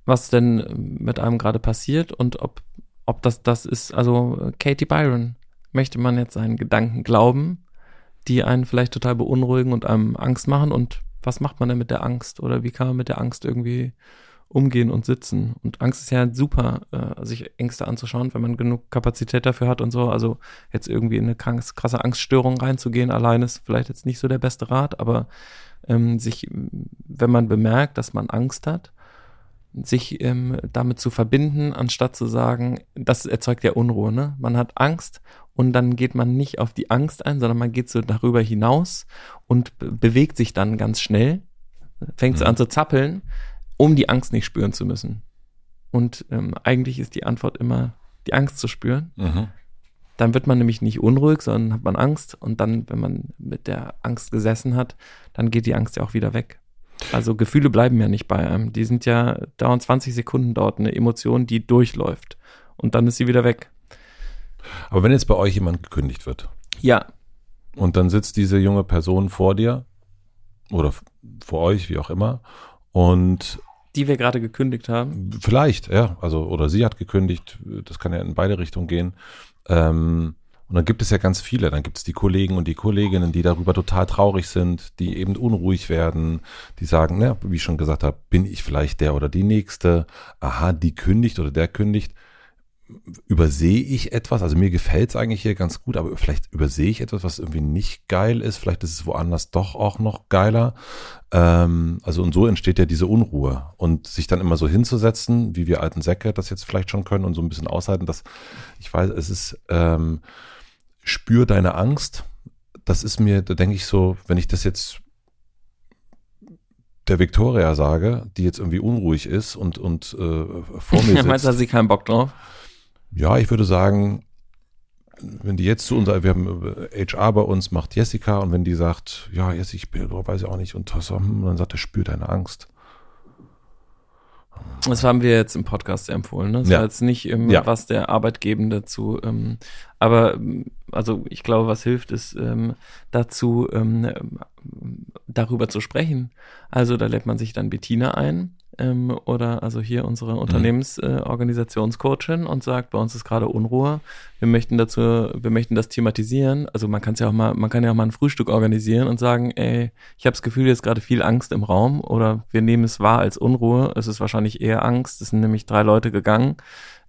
was denn ähm, mit einem gerade passiert und ob, ob das das ist, also Katie Byron, möchte man jetzt seinen Gedanken glauben, die einen vielleicht total beunruhigen und einem Angst machen. Und was macht man denn mit der Angst? Oder wie kann man mit der Angst irgendwie umgehen und sitzen. Und Angst ist ja super, äh, sich Ängste anzuschauen, wenn man genug Kapazität dafür hat und so. Also jetzt irgendwie in eine krass, krasse Angststörung reinzugehen, allein ist vielleicht jetzt nicht so der beste Rat, aber ähm, sich, wenn man bemerkt, dass man Angst hat, sich ähm, damit zu verbinden, anstatt zu sagen, das erzeugt ja Unruhe, ne? Man hat Angst und dann geht man nicht auf die Angst ein, sondern man geht so darüber hinaus und be bewegt sich dann ganz schnell, fängt Mhm. an zu zappeln, um die Angst nicht spüren zu müssen. Und ähm, eigentlich ist die Antwort immer, die Angst zu spüren. Mhm. Dann wird man nämlich nicht unruhig, sondern hat man Angst. Und dann, wenn man mit der Angst gesessen hat, dann geht die Angst ja auch wieder weg. Also Gefühle bleiben ja nicht bei einem. Die sind ja dauernd 20 Sekunden dort, eine Emotion, die durchläuft. Und dann ist sie wieder weg. Aber wenn jetzt bei euch jemand gekündigt wird Ja, und dann sitzt diese junge Person vor dir oder vor euch, wie auch immer, und die wir gerade gekündigt haben. vielleicht, ja, also oder sie hat gekündigt, das kann ja in beide Richtungen gehen. Ähm, und dann gibt es ja ganz viele, dann gibt es die Kollegen und die Kolleginnen, die darüber total traurig sind, die eben unruhig werden, die sagen, ne, wie ich schon gesagt habe, bin ich vielleicht der oder die Nächste, aha, die kündigt oder der kündigt. Übersehe ich etwas, also mir gefällt es eigentlich hier ganz gut, aber vielleicht übersehe ich etwas, was irgendwie nicht geil ist, vielleicht ist es woanders doch auch noch geiler. Ähm, also und so entsteht ja diese Unruhe und sich dann immer so hinzusetzen, wie wir alten Säcke das jetzt vielleicht schon können und so ein bisschen aushalten, dass ich weiß, es ist ähm, spür deine Angst. Das ist mir, da denke ich so, wenn ich das jetzt der Victoria sage, die jetzt irgendwie unruhig ist und, und äh, vor mir sitzt. Meinst du, hat sie keinen Bock drauf? Ja, ich würde sagen, wenn die jetzt zu unserer, wir haben HR bei uns, macht Jessica und wenn die sagt, ja, Jessica, ich bin, weiß ich auch nicht, und das, hm, dann sagt er, spür deine Angst. Das haben wir jetzt im Podcast empfohlen. Ne? Das Ja. war jetzt nicht, ähm, Ja. was der Arbeitgebende zu, ähm, aber ähm, also ich glaube, was hilft, ist ähm, dazu, ähm, darüber zu sprechen. Also da lädt man sich dann Bettina ein ähm, oder also hier unsere Unternehmensorganisationscoachin äh, Organisationscoachin und sagt, bei uns ist gerade Unruhe. Wir möchten dazu, wir möchten das thematisieren. Also man kann es ja auch mal, man kann ja auch mal ein Frühstück organisieren und sagen, ey, ich habe das Gefühl, jetzt gerade viel Angst im Raum oder wir nehmen es wahr als Unruhe. Es ist wahrscheinlich eher Angst. Es sind nämlich drei Leute gegangen.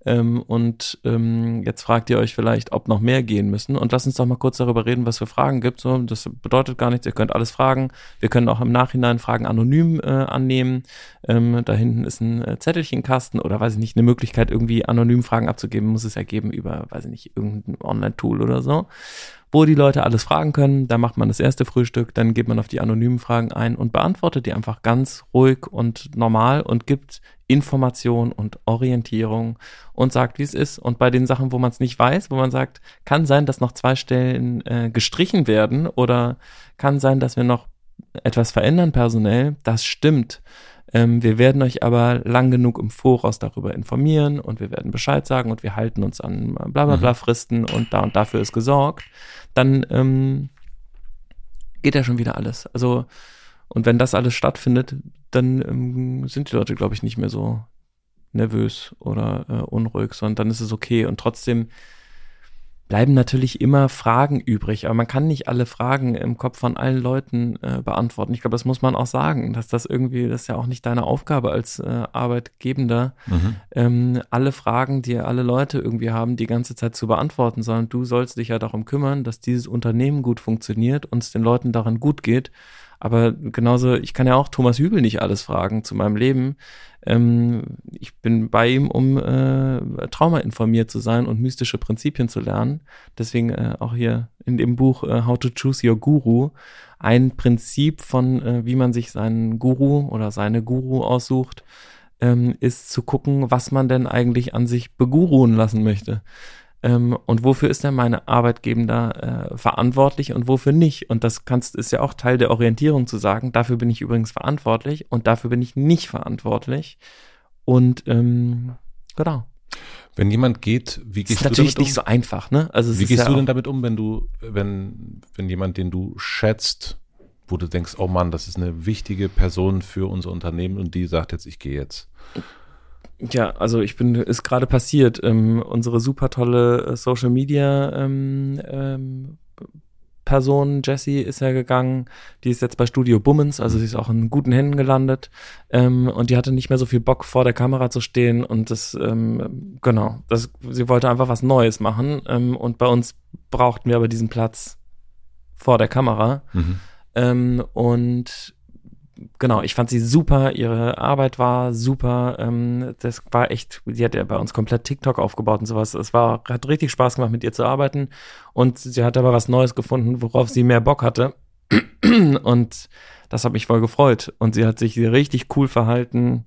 Ähm, und ähm, jetzt fragt ihr euch vielleicht, ob noch mehr gehen müssen. Und lasst uns doch mal kurz darüber reden, was für Fragen gibt. So, das bedeutet gar nichts. Ihr könnt alles fragen. Wir können auch im Nachhinein Fragen anonym äh, annehmen. Ähm, da hinten ist ein äh, Zettelchenkasten oder weiß ich nicht, eine Möglichkeit, irgendwie anonym Fragen abzugeben, muss es ja geben über, weiß ich nicht, irgendein Online-Tool oder so wo die Leute alles fragen können. Da macht man das erste Frühstück, dann geht man auf die anonymen Fragen ein und beantwortet die einfach ganz ruhig und normal und gibt Information und Orientierung und sagt, wie es ist. Und bei den Sachen, wo man es nicht weiß, wo man sagt, kann sein, dass noch zwei Stellen äh, gestrichen werden oder kann sein, dass wir noch etwas verändern personell, das stimmt. Ähm, wir werden euch aber lang genug im Voraus darüber informieren und wir werden Bescheid sagen und wir halten uns an bla bla bla Fristen und da und dafür ist gesorgt. Dann ähm, geht ja schon wieder alles. Also, und wenn das alles stattfindet, dann ähm, sind die Leute, glaube ich, nicht mehr so nervös oder äh, unruhig, sondern dann ist es okay. Und trotzdem bleiben natürlich immer Fragen übrig, aber man kann nicht alle Fragen im Kopf von allen Leuten äh, beantworten. Ich glaube, das muss man auch sagen, dass das irgendwie, das ist ja auch nicht deine Aufgabe als äh, Arbeitgebender, Mhm. ähm, alle Fragen, die alle Leute irgendwie haben, die ganze Zeit zu beantworten, sondern du sollst dich ja darum kümmern, dass dieses Unternehmen gut funktioniert und es den Leuten daran gut geht. Aber genauso, ich kann ja auch Thomas Hübel nicht alles fragen zu meinem Leben. Ähm, ich bin bei ihm, um äh, Trauma zu sein und mystische Prinzipien zu lernen. Deswegen äh, auch hier in dem Buch äh, How to Choose Your Guru ein Prinzip von, äh, wie man sich seinen Guru oder seine Guru aussucht, ähm, ist zu gucken, was man denn eigentlich an sich beguruen lassen möchte. Ähm, und wofür ist denn meine Arbeitgeber äh, verantwortlich und wofür nicht? Und das kannst, ist ja auch Teil der Orientierung zu sagen, dafür bin ich übrigens verantwortlich und dafür bin ich nicht verantwortlich. Und ähm, genau. Wenn jemand geht, wie gehst ist du natürlich damit um? nicht so einfach, ne? Also Wie ist gehst ja du denn damit um, wenn du, wenn, wenn jemand, den du schätzt, wo du denkst, oh Mann, das ist eine wichtige Person für unser Unternehmen und die sagt jetzt, ich gehe jetzt. Ja, also ich bin, ist gerade passiert. Ähm, unsere super tolle äh, Social Media ähm, ähm, Person, Jessie, ist ja gegangen. Die ist jetzt bei Studio Bummens, also sie ist auch in guten Händen gelandet. Ähm, und die hatte nicht mehr so viel Bock, vor der Kamera zu stehen. Und das, ähm, genau, das, sie wollte einfach was Neues machen. Ähm, und bei uns brauchten wir aber diesen Platz vor der Kamera. Mhm. Ähm, und genau, ich fand sie super, ihre Arbeit war super. Ähm, das war echt, sie hat ja bei uns komplett TikTok aufgebaut und sowas. Es war, hat richtig Spaß gemacht, mit ihr zu arbeiten. Und sie hat aber was Neues gefunden, worauf sie mehr Bock hatte. Und das hat mich voll gefreut. Und sie hat sich richtig cool verhalten.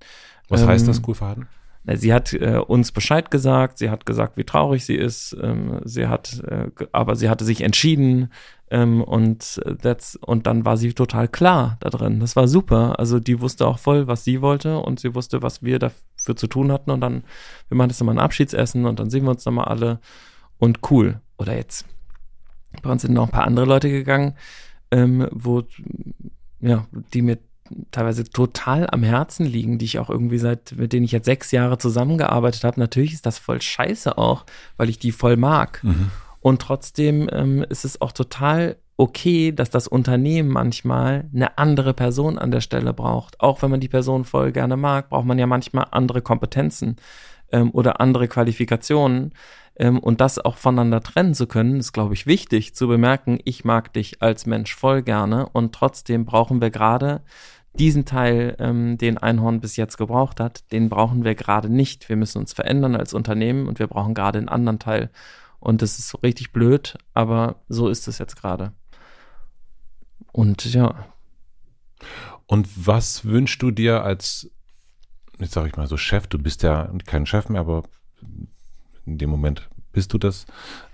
Was Ähm, heißt das, cool verhalten? Sie hat äh, uns Bescheid gesagt, sie hat gesagt, wie traurig sie ist, ähm, sie hat, äh, aber sie hatte sich entschieden. Ähm, und äh, that's, und dann war sie total klar da drin. Das war super. Also die wusste auch voll, was sie wollte. Und sie wusste, was wir dafür zu tun hatten. Und dann, wir machen jetzt nochmal ein Abschiedsessen. Und dann sehen wir uns nochmal alle. Und cool. Oder jetzt, bei uns sind noch ein paar andere Leute gegangen, ähm, wo, ja, die mir teilweise total am Herzen liegen, die ich auch irgendwie seit, mit denen ich jetzt sechs Jahre zusammengearbeitet habe. Natürlich ist das voll scheiße auch, weil ich die voll mag. Mhm. Und trotzdem ähm, ist es auch total okay, dass das Unternehmen manchmal eine andere Person an der Stelle braucht. Auch wenn man die Person voll gerne mag, braucht man ja manchmal andere Kompetenzen. ähm, oder andere Qualifikationen. Ähm, und das auch voneinander trennen zu können, ist, glaube ich, wichtig zu bemerken, ich mag dich als Mensch voll gerne und trotzdem brauchen wir gerade diesen Teil, ähm, den Einhorn bis jetzt gebraucht hat, den brauchen wir gerade nicht. Wir müssen uns verändern als Unternehmen und wir brauchen gerade einen anderen Teil. Und das ist so richtig blöd, aber so ist es jetzt gerade. Und ja. Und was wünschst du dir als, jetzt sage ich mal so Chef, du bist ja kein Chef mehr, aber in dem Moment bist du das.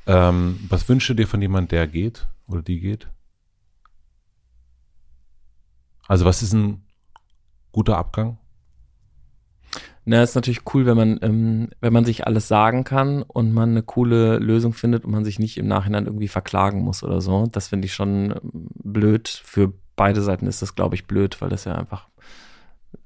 Ähm, was wünschst du dir von jemandem, der geht oder die geht? Also was ist ein guter Abgang? Na, ist natürlich cool, wenn man, ähm, wenn man sich alles sagen kann und man eine coole Lösung findet und man sich nicht im Nachhinein irgendwie verklagen muss oder so. Das finde ich schon ähm, blöd. Für beide Seiten ist das, glaube ich, blöd, weil das ja einfach.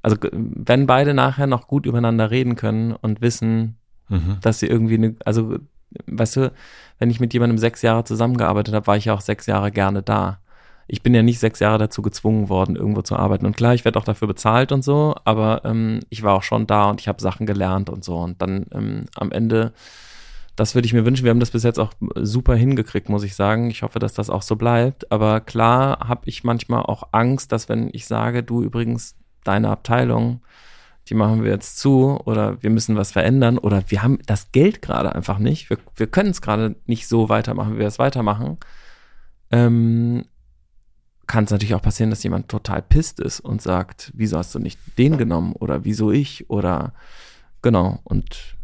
Also wenn beide nachher noch gut übereinander reden können und wissen, mhm. dass sie irgendwie eine, also weißt du, wenn ich mit jemandem sechs Jahre zusammengearbeitet habe, war ich ja auch sechs Jahre gerne da ich bin ja nicht sechs Jahre dazu gezwungen worden, irgendwo zu arbeiten. Und klar, ich werde auch dafür bezahlt und so, aber ähm, ich war auch schon da und ich habe Sachen gelernt und so. Und dann ähm, am Ende, das würde ich mir wünschen. Wir haben das bis jetzt auch super hingekriegt, muss ich sagen. Ich hoffe, dass das auch so bleibt. Aber klar habe ich manchmal auch Angst, dass wenn ich sage, du übrigens, deine Abteilung, die machen wir jetzt zu oder wir müssen was verändern oder wir haben das Geld gerade einfach nicht. Wir, wir können es gerade nicht so weitermachen, wie wir es weitermachen. Ähm, kann es natürlich auch passieren, dass jemand total pisst ist und sagt, wieso hast du nicht den genommen oder wieso ich oder genau. Und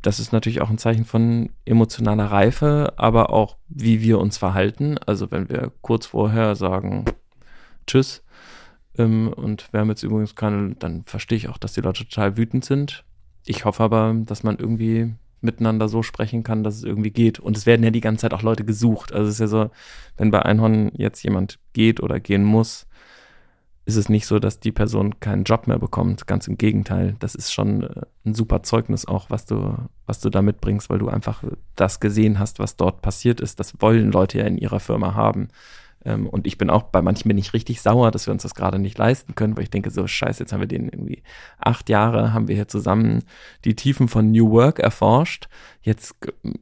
das ist natürlich auch ein Zeichen von emotionaler Reife, aber auch wie wir uns verhalten. Also wenn wir kurz vorher sagen, tschüss, ähm, und wir haben jetzt übrigens keine, dann verstehe ich auch, dass die Leute total wütend sind. Ich hoffe aber, dass man irgendwie miteinander so sprechen kann, dass es irgendwie geht. Und es werden ja die ganze Zeit auch Leute gesucht. Also es ist ja so, wenn bei Einhorn jetzt jemand geht oder gehen muss, ist es nicht so, dass die Person keinen Job mehr bekommt. Ganz im Gegenteil. Das ist schon äh, ein super Zeugnis auch, was du, was du da mitbringst, weil du einfach das gesehen hast, was dort passiert ist. Das wollen Leute ja in ihrer Firma haben. Ähm, und ich bin auch, bei manchen bin ich richtig sauer, dass wir uns das gerade nicht leisten können, weil ich denke so, scheiße, jetzt haben wir den irgendwie acht Jahre, haben wir hier zusammen die Tiefen von New Work erforscht. Jetzt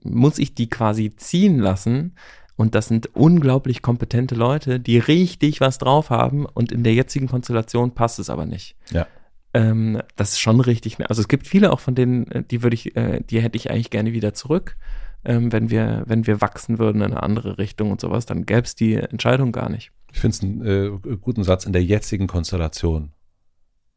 muss ich die quasi ziehen lassen. Und das sind unglaublich kompetente Leute, die richtig was drauf haben. Und in der jetzigen Konstellation passt es aber nicht. Ja. Ähm, das ist schon richtig. Also es gibt viele auch von denen, äh, die würde ich, äh, die hätte ich eigentlich gerne wieder zurück ähm, wenn wir, wenn wir wachsen würden in eine andere Richtung und sowas, dann gäbe es die Entscheidung gar nicht. Ich finde es einen äh, guten Satz in der jetzigen Konstellation.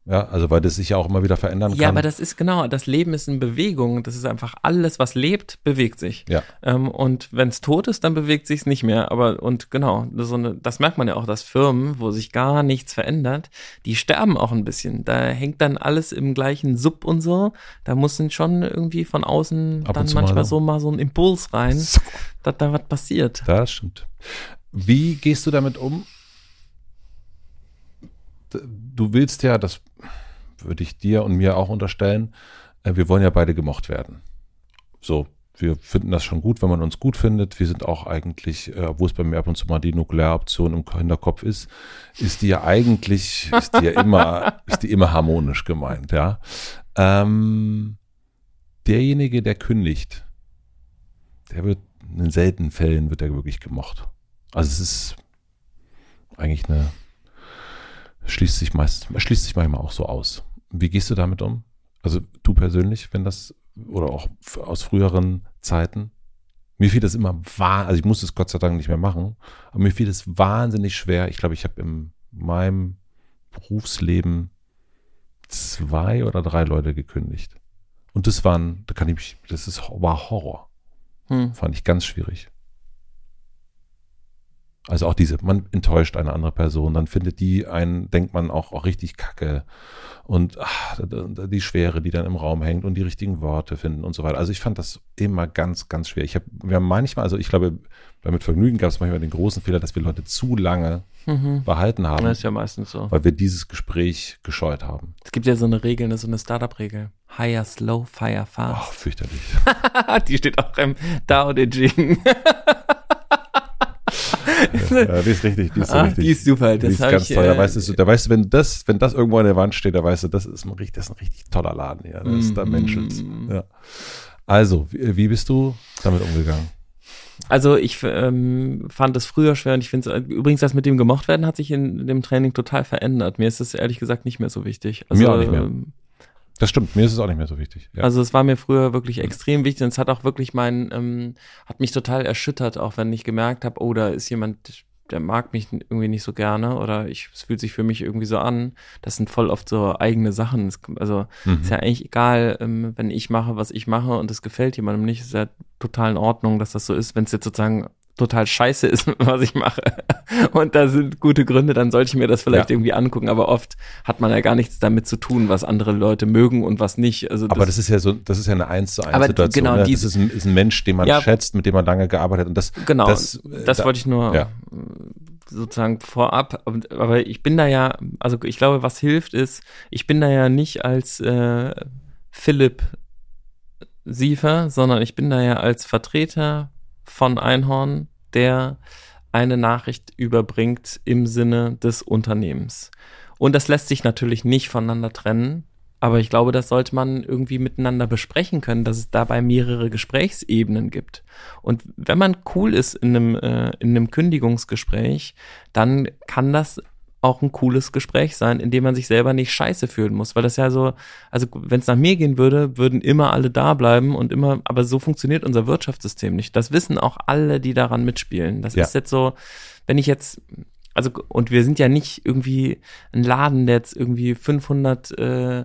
Ja, also weil das sich ja auch immer wieder verändern kann. Ja, aber das ist genau, das Leben ist in Bewegung. Das ist einfach alles, was lebt, bewegt sich. Ja. Ähm, und wenn es tot ist, dann bewegt sich es nicht mehr. Aber und genau, so eine, das merkt man ja auch, dass Firmen, wo sich gar nichts verändert, die sterben auch ein bisschen. Da hängt dann alles im gleichen Sub und so. Da muss schon irgendwie von außen Ab dann manchmal mal so. mal so ein Impuls rein, so. dass da was passiert. Das stimmt. Wie gehst du damit um? Du willst ja, das würde ich dir und mir auch unterstellen, äh, wir wollen ja beide gemocht werden. So, wir finden das schon gut, wenn man uns gut findet. Wir sind auch eigentlich, äh, wo es bei mir ab und zu mal die Nuklearoption im Hinterkopf ist, ist die ja eigentlich, ist die ja immer, ist die immer harmonisch gemeint, ja. Ähm, derjenige, der kündigt, der wird in seltenen Fällen wird er wirklich gemocht. Also es ist eigentlich eine, schließt sich meist, schließt sich manchmal auch so aus. Wie gehst du damit um? Also du persönlich, wenn das, oder auch aus früheren Zeiten? Mir fiel das immer wahr, also ich muss es Gott sei Dank nicht mehr machen, aber mir fiel es wahnsinnig schwer. Ich glaube, ich habe in meinem Berufsleben zwei oder drei Leute gekündigt. Und das waren, da kann ich mich, das ist, war Horror. Hm. Fand ich ganz schwierig. Also auch diese, man enttäuscht eine andere Person, dann findet die einen, denkt man auch, auch richtig kacke. Und ach, die Schwere, die dann im Raum hängt und die richtigen Worte finden und so weiter. Also ich fand das immer ganz, ganz schwer. Ich habe, wir haben manchmal, also ich glaube, bei mit Vergnügen gab es manchmal den großen Fehler, dass wir Leute zu lange mhm. behalten haben. Das ist ja meistens so. Weil wir dieses Gespräch gescheut haben. Es gibt ja so eine Regel, so eine Startup-Regel. Hire slow, fire fast. Ach, fürchterlich. die steht auch im Dao De Jing. Ja, die ist richtig, die ist so Ah, richtig. die ist super. Die Das ist hab ganz ich, toll. Da äh, weißt du, da weißt du, wenn das, wenn das irgendwo an der Wand steht, da weißt du, das ist ein richtig, das ist ein richtig toller Laden hier. Das ist da Mm. menschelt's. Ja. Also, wie, wie bist du damit umgegangen? Also ich ähm, fand es früher schwer und ich finde es übrigens das mit dem gemocht werden hat sich in dem Training total verändert. Mir ist es ehrlich gesagt nicht mehr so wichtig. Also, Mir auch nicht mehr. ähm, Das stimmt, mir ist es auch nicht mehr so wichtig. Ja. Also es war mir früher wirklich extrem wichtig und es hat auch wirklich mein, ähm, hat mich total erschüttert, auch wenn ich gemerkt habe, oh, da ist jemand, der mag mich irgendwie nicht so gerne oder ich, es fühlt sich für mich irgendwie so an. Das sind voll oft so eigene Sachen. Es, also Mhm. ist ja eigentlich egal, ähm, wenn ich mache, was ich mache und es gefällt jemandem nicht, ist ja total in Ordnung, dass das so ist. Wenn es jetzt sozusagen total scheiße ist, was ich mache und da sind gute Gründe, dann sollte ich mir das vielleicht Ja. irgendwie angucken. Aber oft hat man ja gar nichts damit zu tun, was andere Leute mögen und was nicht. Also Aber das ist ja so, das ist ja eine eins zu eins Aber Situation. genau, ne? die- das ist ein, ist ein Mensch, den man Ja. schätzt, mit dem man lange gearbeitet hat. Und das, Genau, das, das, äh, da- wollte ich nur ja. äh, sozusagen vorab. Aber ich bin da ja, also ich glaube, was hilft ist, ich bin da ja nicht als äh, Philipp Siefer, sondern ich bin da ja als Vertreter von Einhorn, der eine Nachricht überbringt im Sinne des Unternehmens. Und das lässt sich natürlich nicht voneinander trennen. Aber ich glaube, das sollte man irgendwie miteinander besprechen können, dass es dabei mehrere Gesprächsebenen gibt. Und wenn man cool ist in einem, äh, in einem Kündigungsgespräch, dann kann das auch ein cooles Gespräch sein, in dem man sich selber nicht scheiße fühlen muss. Weil das ja so, also wenn es nach mir gehen würde, würden immer alle da bleiben und immer, aber so funktioniert unser Wirtschaftssystem nicht. Das wissen auch alle, die daran mitspielen. Das Ja. ist jetzt so, wenn ich jetzt, also, und wir sind ja nicht irgendwie ein Laden, der jetzt irgendwie 500 äh,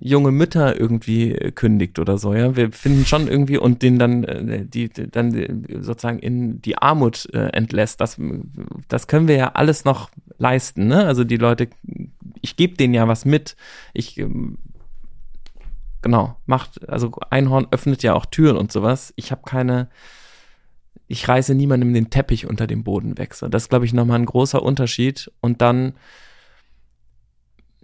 junge Mütter irgendwie äh, kündigt oder so, ja. Wir finden schon irgendwie und den dann, äh, die, dann äh, sozusagen in die Armut äh, entlässt. Das, das können wir ja alles noch leisten, ne? Also die Leute, ich gebe denen ja was mit. Ich, ähm, genau, macht, also Einhorn öffnet ja auch Türen und sowas. Ich habe keine, ich reiße niemandem den Teppich unter dem Boden weg. So, das ist, glaube ich, nochmal ein großer Unterschied. Und dann,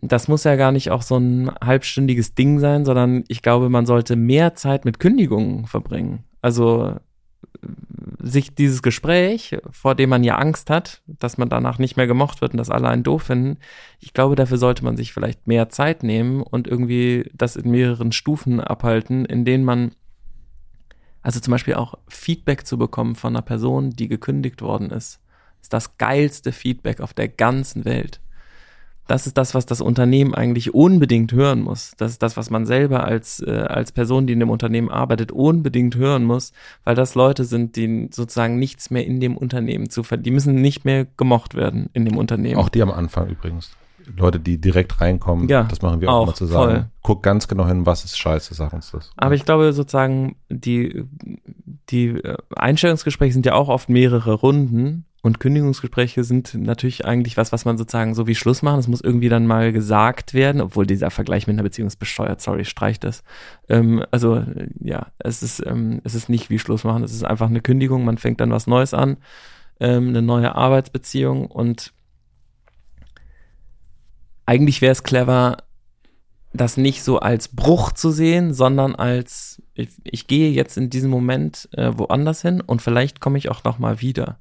das muss ja gar nicht auch so ein halbstündiges Ding sein, sondern ich glaube, man sollte mehr Zeit mit Kündigungen verbringen. Also äh, sich dieses Gespräch, vor dem man ja Angst hat, dass man danach nicht mehr gemocht wird und dass alle einen doof finden, ich glaube, dafür sollte man sich vielleicht mehr Zeit nehmen und irgendwie das in mehreren Stufen abhalten, in denen man also zum Beispiel auch Feedback zu bekommen von einer Person, die gekündigt worden ist, ist das geilste Feedback auf der ganzen Welt. Das ist das, was das Unternehmen eigentlich unbedingt hören muss. Das ist das, was man selber als, äh, als Person, die in dem Unternehmen arbeitet, unbedingt hören muss, weil das Leute sind, die sozusagen nichts mehr in dem Unternehmen zu verdienen. Die müssen nicht mehr gemocht werden in dem Unternehmen. Auch die am Anfang übrigens. Leute, die direkt reinkommen, Ja, das machen wir auch, auch, immer zusammen. voll. Guck ganz genau hin, was ist scheiße, sag uns das. Aber ich glaube sozusagen, die, die Einstellungsgespräche sind ja auch oft mehrere Runden und Kündigungsgespräche sind natürlich eigentlich was, was man sozusagen so wie Schluss machen. Es muss irgendwie dann mal gesagt werden, obwohl dieser Vergleich mit einer Beziehung ist bescheuert, sorry, streich das. Ähm, also äh, ja, es ist, ähm, es ist nicht wie Schluss machen, es ist einfach eine Kündigung, man fängt dann was Neues an, ähm, eine neue Arbeitsbeziehung und eigentlich wäre es clever, das nicht so als Bruch zu sehen, sondern als ich, ich gehe jetzt in diesem Moment äh, woanders hin und vielleicht komme ich auch noch mal wieder.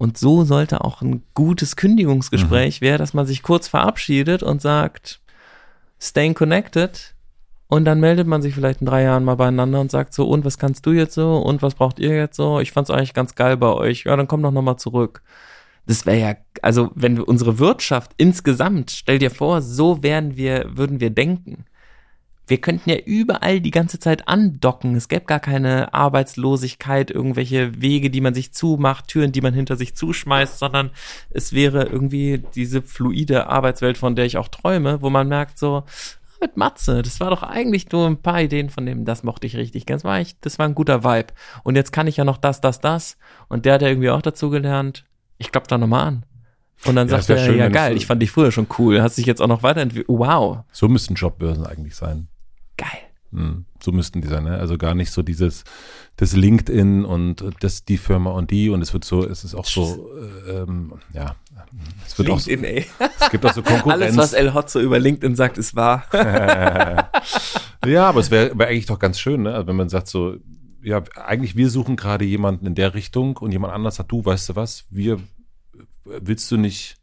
Und so sollte auch ein gutes Kündigungsgespräch wäre, dass man sich kurz verabschiedet und sagt, staying connected. Und dann meldet man sich vielleicht in drei Jahren mal beieinander und sagt so, und was kannst du jetzt so? Und was braucht ihr jetzt so? Ich fand's eigentlich ganz geil bei euch. Ja, dann komm doch noch mal zurück. Das wäre ja, also wenn wir unsere Wirtschaft insgesamt, stell dir vor, so wären wir, würden wir denken. Wir könnten ja überall die ganze Zeit andocken. Es gäbe gar keine Arbeitslosigkeit, irgendwelche Wege, die man sich zumacht, Türen, die man hinter sich zuschmeißt, sondern es wäre irgendwie diese fluide Arbeitswelt, von der ich auch träume, wo man merkt so, mit Matze, das war doch eigentlich nur ein paar Ideen von dem, das mochte ich richtig. Das war, ich, das war ein guter Vibe. Und jetzt kann ich ja noch das, das, das. Und der hat ja irgendwie auch dazu gelernt. Ich glaub da nochmal an. Und dann Ja, sagt er, schön, ja geil, ich fand dich früher schon cool, hast dich jetzt auch noch weiterentwickelt. Wow, So müssten Jobbörsen eigentlich sein. Geil. Hm, So müssten die sein, ne? Also gar nicht so dieses, das LinkedIn und das die Firma und die und es wird so, es ist auch so, äh, ähm, ja, es wird auch so, LinkedIn, ey. es gibt auch so Konkurrenz. Alles, was El Hotzo über LinkedIn sagt, ist wahr. ja, aber es wäre wär eigentlich doch ganz schön, ne? Also wenn man sagt so, ja, eigentlich wir suchen gerade jemanden in der Richtung und jemand anders sagt, du, weißt du was, wir, willst du nicht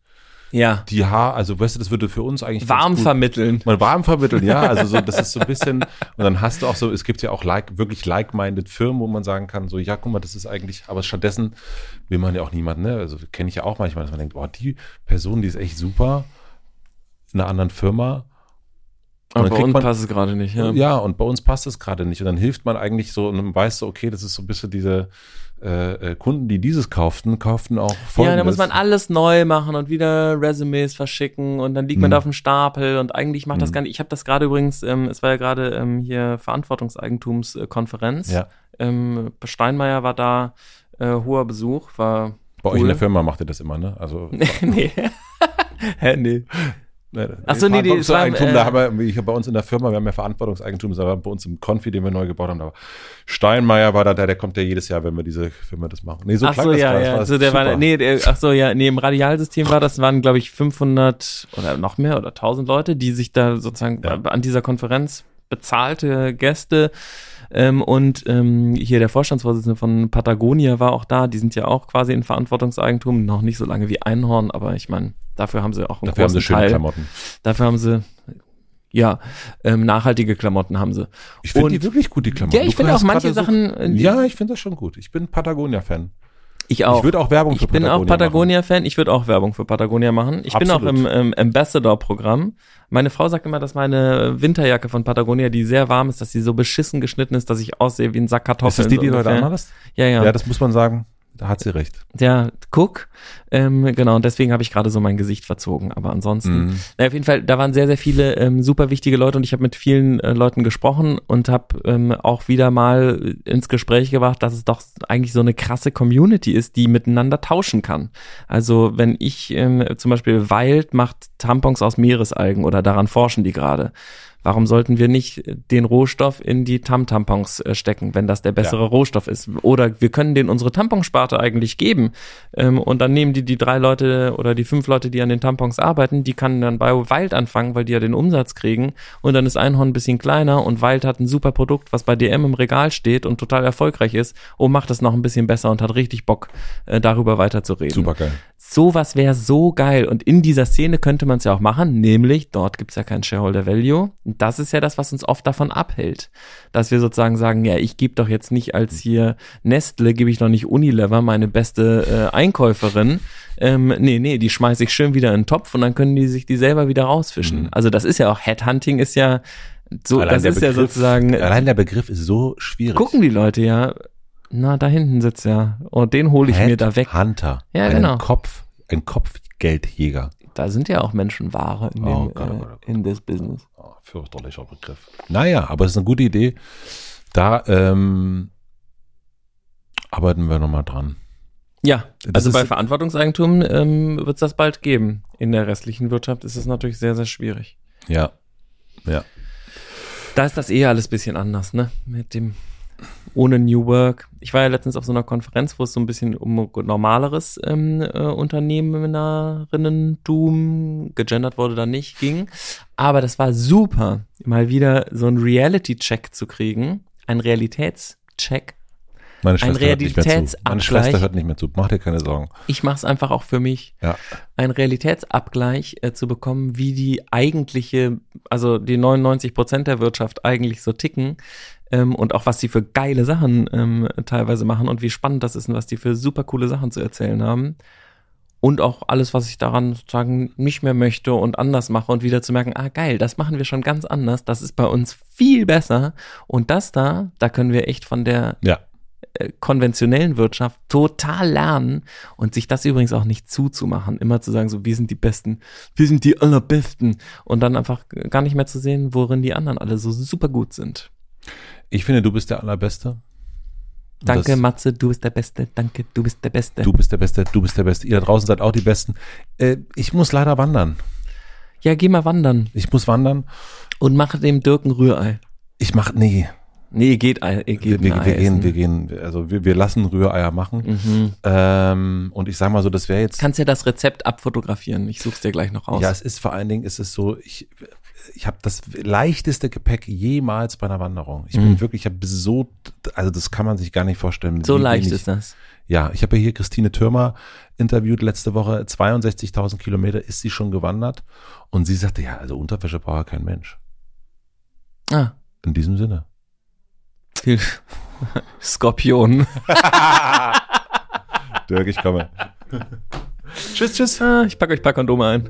Ja. die Haar, also weißt du, das würde für uns eigentlich Warm vermitteln. mal warm vermitteln, ja, also so, das ist so ein bisschen, und dann hast du auch so, es gibt ja auch like, wirklich like-minded Firmen, wo man sagen kann, so, ja, guck mal, das ist eigentlich, aber stattdessen will man ja auch niemanden, ne, also kenne ich ja auch manchmal, dass man denkt, oh, die Person, die ist echt super, in einer anderen Firma, Und Aber bei uns man- passt es gerade nicht. Ja. ja. und bei uns passt es gerade nicht. Und dann hilft man eigentlich so und dann weißt du, okay, das ist so ein bisschen diese äh, äh, Kunden, die dieses kauften, kauften auch folgendes. Ja, da muss man alles neu machen und wieder Resumes verschicken und dann liegt man Mhm. da auf dem Stapel und eigentlich macht das Mhm. gar nicht. Ich habe das gerade übrigens, ähm, es war ja gerade ähm, hier Verantwortungseigentumskonferenz. Ja. Ähm, Steinmeier war da, äh, hoher Besuch, war Bei euch in cool. der Firma macht ihr das immer, ne? Also nee. Hä, nee. Ne, Ach so, nee, die- Verantwortungseigentum, äh, da haben wir, ich bei uns in der Firma, wir haben ja Verantwortungseigentum, das war bei uns im Konfi, den wir neu gebaut haben, aber Steinmeier war da, der, der kommt ja jedes Jahr, wenn wir diese, wenn wir das machen. Nee, so ach klang so, das ja, ja. war So, der super. war, nee, der, ach so, ja, nee, im Radialsystem war das, waren, glaube ich, 500 oder noch mehr oder 1000 Leute, die sich da sozusagen Ja. an dieser Konferenz bezahlte Gäste ähm, und ähm, hier der Vorstandsvorsitzende von Patagonia war auch da. Die sind ja auch quasi in Verantwortungseigentum, noch nicht so lange wie Einhorn, aber ich meine, dafür haben sie auch einen Dafür haben großen sie schöne Teil. Klamotten. Dafür haben sie ja ähm, nachhaltige Klamotten haben sie. Ich finde die wirklich gut, die Klamotten. Ja, ich finde auch manche gerade so- Sachen. äh, Ja, ich finde das schon gut. Ich bin Patagonia-Fan. ich auch. Ich würde auch Werbung für Ich bin auch Patagonia Patagonia-Fan. Ich würde auch Werbung für Patagonia machen. Ich bin auch Absolut. im ähm, Ambassador-Programm. Meine Frau sagt immer, dass meine Winterjacke von Patagonia, die sehr warm ist, dass sie so beschissen geschnitten ist, dass ich aussehe wie ein Sack machen. Ist Kartoffeln. das die, die du heute anhattest? Ja, ja. Ja, das muss man sagen. Da hat sie recht. Ja, guck. Ähm, genau, und deswegen habe ich gerade so mein Gesicht verzogen. Aber ansonsten, Mhm. na, auf jeden Fall, da waren sehr, sehr viele ähm, super wichtige Leute und ich habe mit vielen äh, Leuten gesprochen und habe ähm, auch wieder mal ins Gespräch gebracht, dass es doch eigentlich so eine krasse Community ist, die miteinander tauschen kann. Also wenn ich ähm, zum Beispiel Wild macht Tampons aus Meeresalgen oder daran forschen die gerade. Warum sollten wir nicht den Rohstoff in die Tam-Tampons äh, stecken, wenn das der bessere Rohstoff ist? Oder wir können den unsere Tamponsparte eigentlich geben. Ähm, und dann nehmen die die drei Leute oder die fünf Leute, die an den Tampons arbeiten, die kann dann bei Wild anfangen, weil die ja den Umsatz kriegen. Und dann ist Einhorn ein bisschen kleiner und Wild hat ein super Produkt, was bei DM im Regal steht und total erfolgreich ist. Und macht es noch ein bisschen besser und hat richtig Bock, äh, darüber weiterzureden. Super geil. Sowas wäre so geil. Und in dieser Szene könnte man es ja auch machen, nämlich dort gibt's ja kein Shareholder Value. Und das ist ja das, was uns oft davon abhält. Dass wir sozusagen sagen, ja, ich gebe doch jetzt nicht als hier Nestle, gebe ich doch nicht Unilever meine beste äh, Einkäuferin. Ähm, nee, nee, die schmeiße ich schön wieder in den Topf und dann können die sich die selber wieder rausfischen. Mhm. Also das ist ja auch, Headhunting ist ja so, Allein das ist ja Begriff- sozusagen, Allein der Begriff ist so schwierig. gucken die Leute ja, na, da hinten sitzt ja. Und den hole ich mir da weg. Hunter. Ja, genau. Kopf, ein Kopfgeldjäger. Da sind ja auch Menschenware in, dem, Oh Gott, oh äh, Gott, oh Gott. in this business. Oh, fürchterlicher Begriff. Naja, aber es ist eine gute Idee. Da ähm, arbeiten wir nochmal dran. Ja, Das also bei Verantwortungseigentum ähm, wird es das bald geben. In der restlichen Wirtschaft ist es natürlich sehr, sehr schwierig. Ja. Ja. Da ist das eh alles bisschen anders, ne? Mit dem ohne New Work. Ich war ja letztens auf so einer Konferenz, wo es so ein bisschen um normaleres ähm, äh, Unternehmerinnentum, gegendert wurde da nicht, ging. Aber das war super, mal wieder so einen Reality-Check zu kriegen. Ein Realitätscheck. Meine Ein Schwester hört nicht mehr zu. Meine Realitätsabgleich. Schwester hört nicht mehr zu. Mach dir keine Sorgen. Ich mache es einfach auch für mich. Ja. einen Realitätsabgleich äh, zu bekommen, wie die eigentliche, also die 99 Prozent der Wirtschaft eigentlich so ticken ähm, und auch was die für geile Sachen ähm, teilweise machen und wie spannend das ist und was die für super coole Sachen zu erzählen haben. Und auch alles, was ich daran sozusagen nicht mehr möchte und anders mache und wieder zu merken, ah geil, das machen wir schon ganz anders, das ist bei uns viel besser und das da, da können wir echt von der Ja. äh, konventionellen Wirtschaft total lernen und sich das übrigens auch nicht zuzumachen, immer zu sagen, so wir sind die Besten, wir sind die allerbesten und dann einfach gar nicht mehr zu sehen, worin die anderen alle so super gut sind. Ich finde, du bist der Allerbeste. Und Danke, das- Matze, du bist der Beste, danke, du bist der Beste. Du bist der Beste, du bist der Beste. Ihr da draußen seid auch die Besten. Äh, ich muss leider wandern. Ja, geh mal wandern Ich muss wandern. und mach dem Dirk ein Rührei. Ich mach, nee. Nee, geht, geht Wir, wir, wir gehen, essen. wir gehen, also wir, wir lassen Rühreier machen. Mhm. Ähm, und ich sag mal so, das wäre jetzt. Kannst ja das Rezept abfotografieren, ich such's dir gleich noch raus. Ja, es ist vor allen Dingen, ist es so, ich, ich habe das leichteste Gepäck jemals bei einer Wanderung. Ich bin Mhm. wirklich, ich habe so, also das kann man sich gar nicht vorstellen. So leicht wenig- ist das. Ja, ich habe ja hier Christine Türmer interviewt letzte Woche. 62.000 Kilometer ist sie schon gewandert. Und sie sagte, ja, also Unterwäsche braucht kein Mensch. Ah, In diesem Sinne. viel Skorpion. Dirk, ich komme. tschüss, tschüss. Ah, ich packe euch ein paar Kondome ein.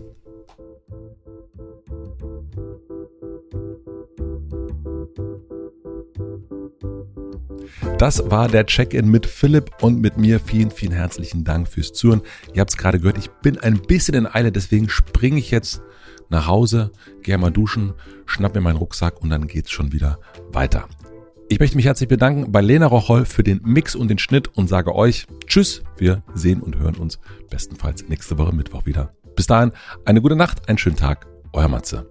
Das war der Check-in mit Philipp und mit mir. Vielen, vielen herzlichen Dank fürs Zuhören. Ihr habt es gerade gehört, ich bin ein bisschen in Eile, deswegen springe ich jetzt nach Hause, gehe mal duschen, schnapp mir meinen Rucksack und dann geht's schon wieder weiter. Ich möchte mich herzlich bedanken bei Lena Rocholl für den Mix und den Schnitt und sage euch Tschüss. Wir sehen und hören uns bestenfalls nächste Woche Mittwoch wieder. Bis dahin, eine gute Nacht, einen schönen Tag. Euer Matze.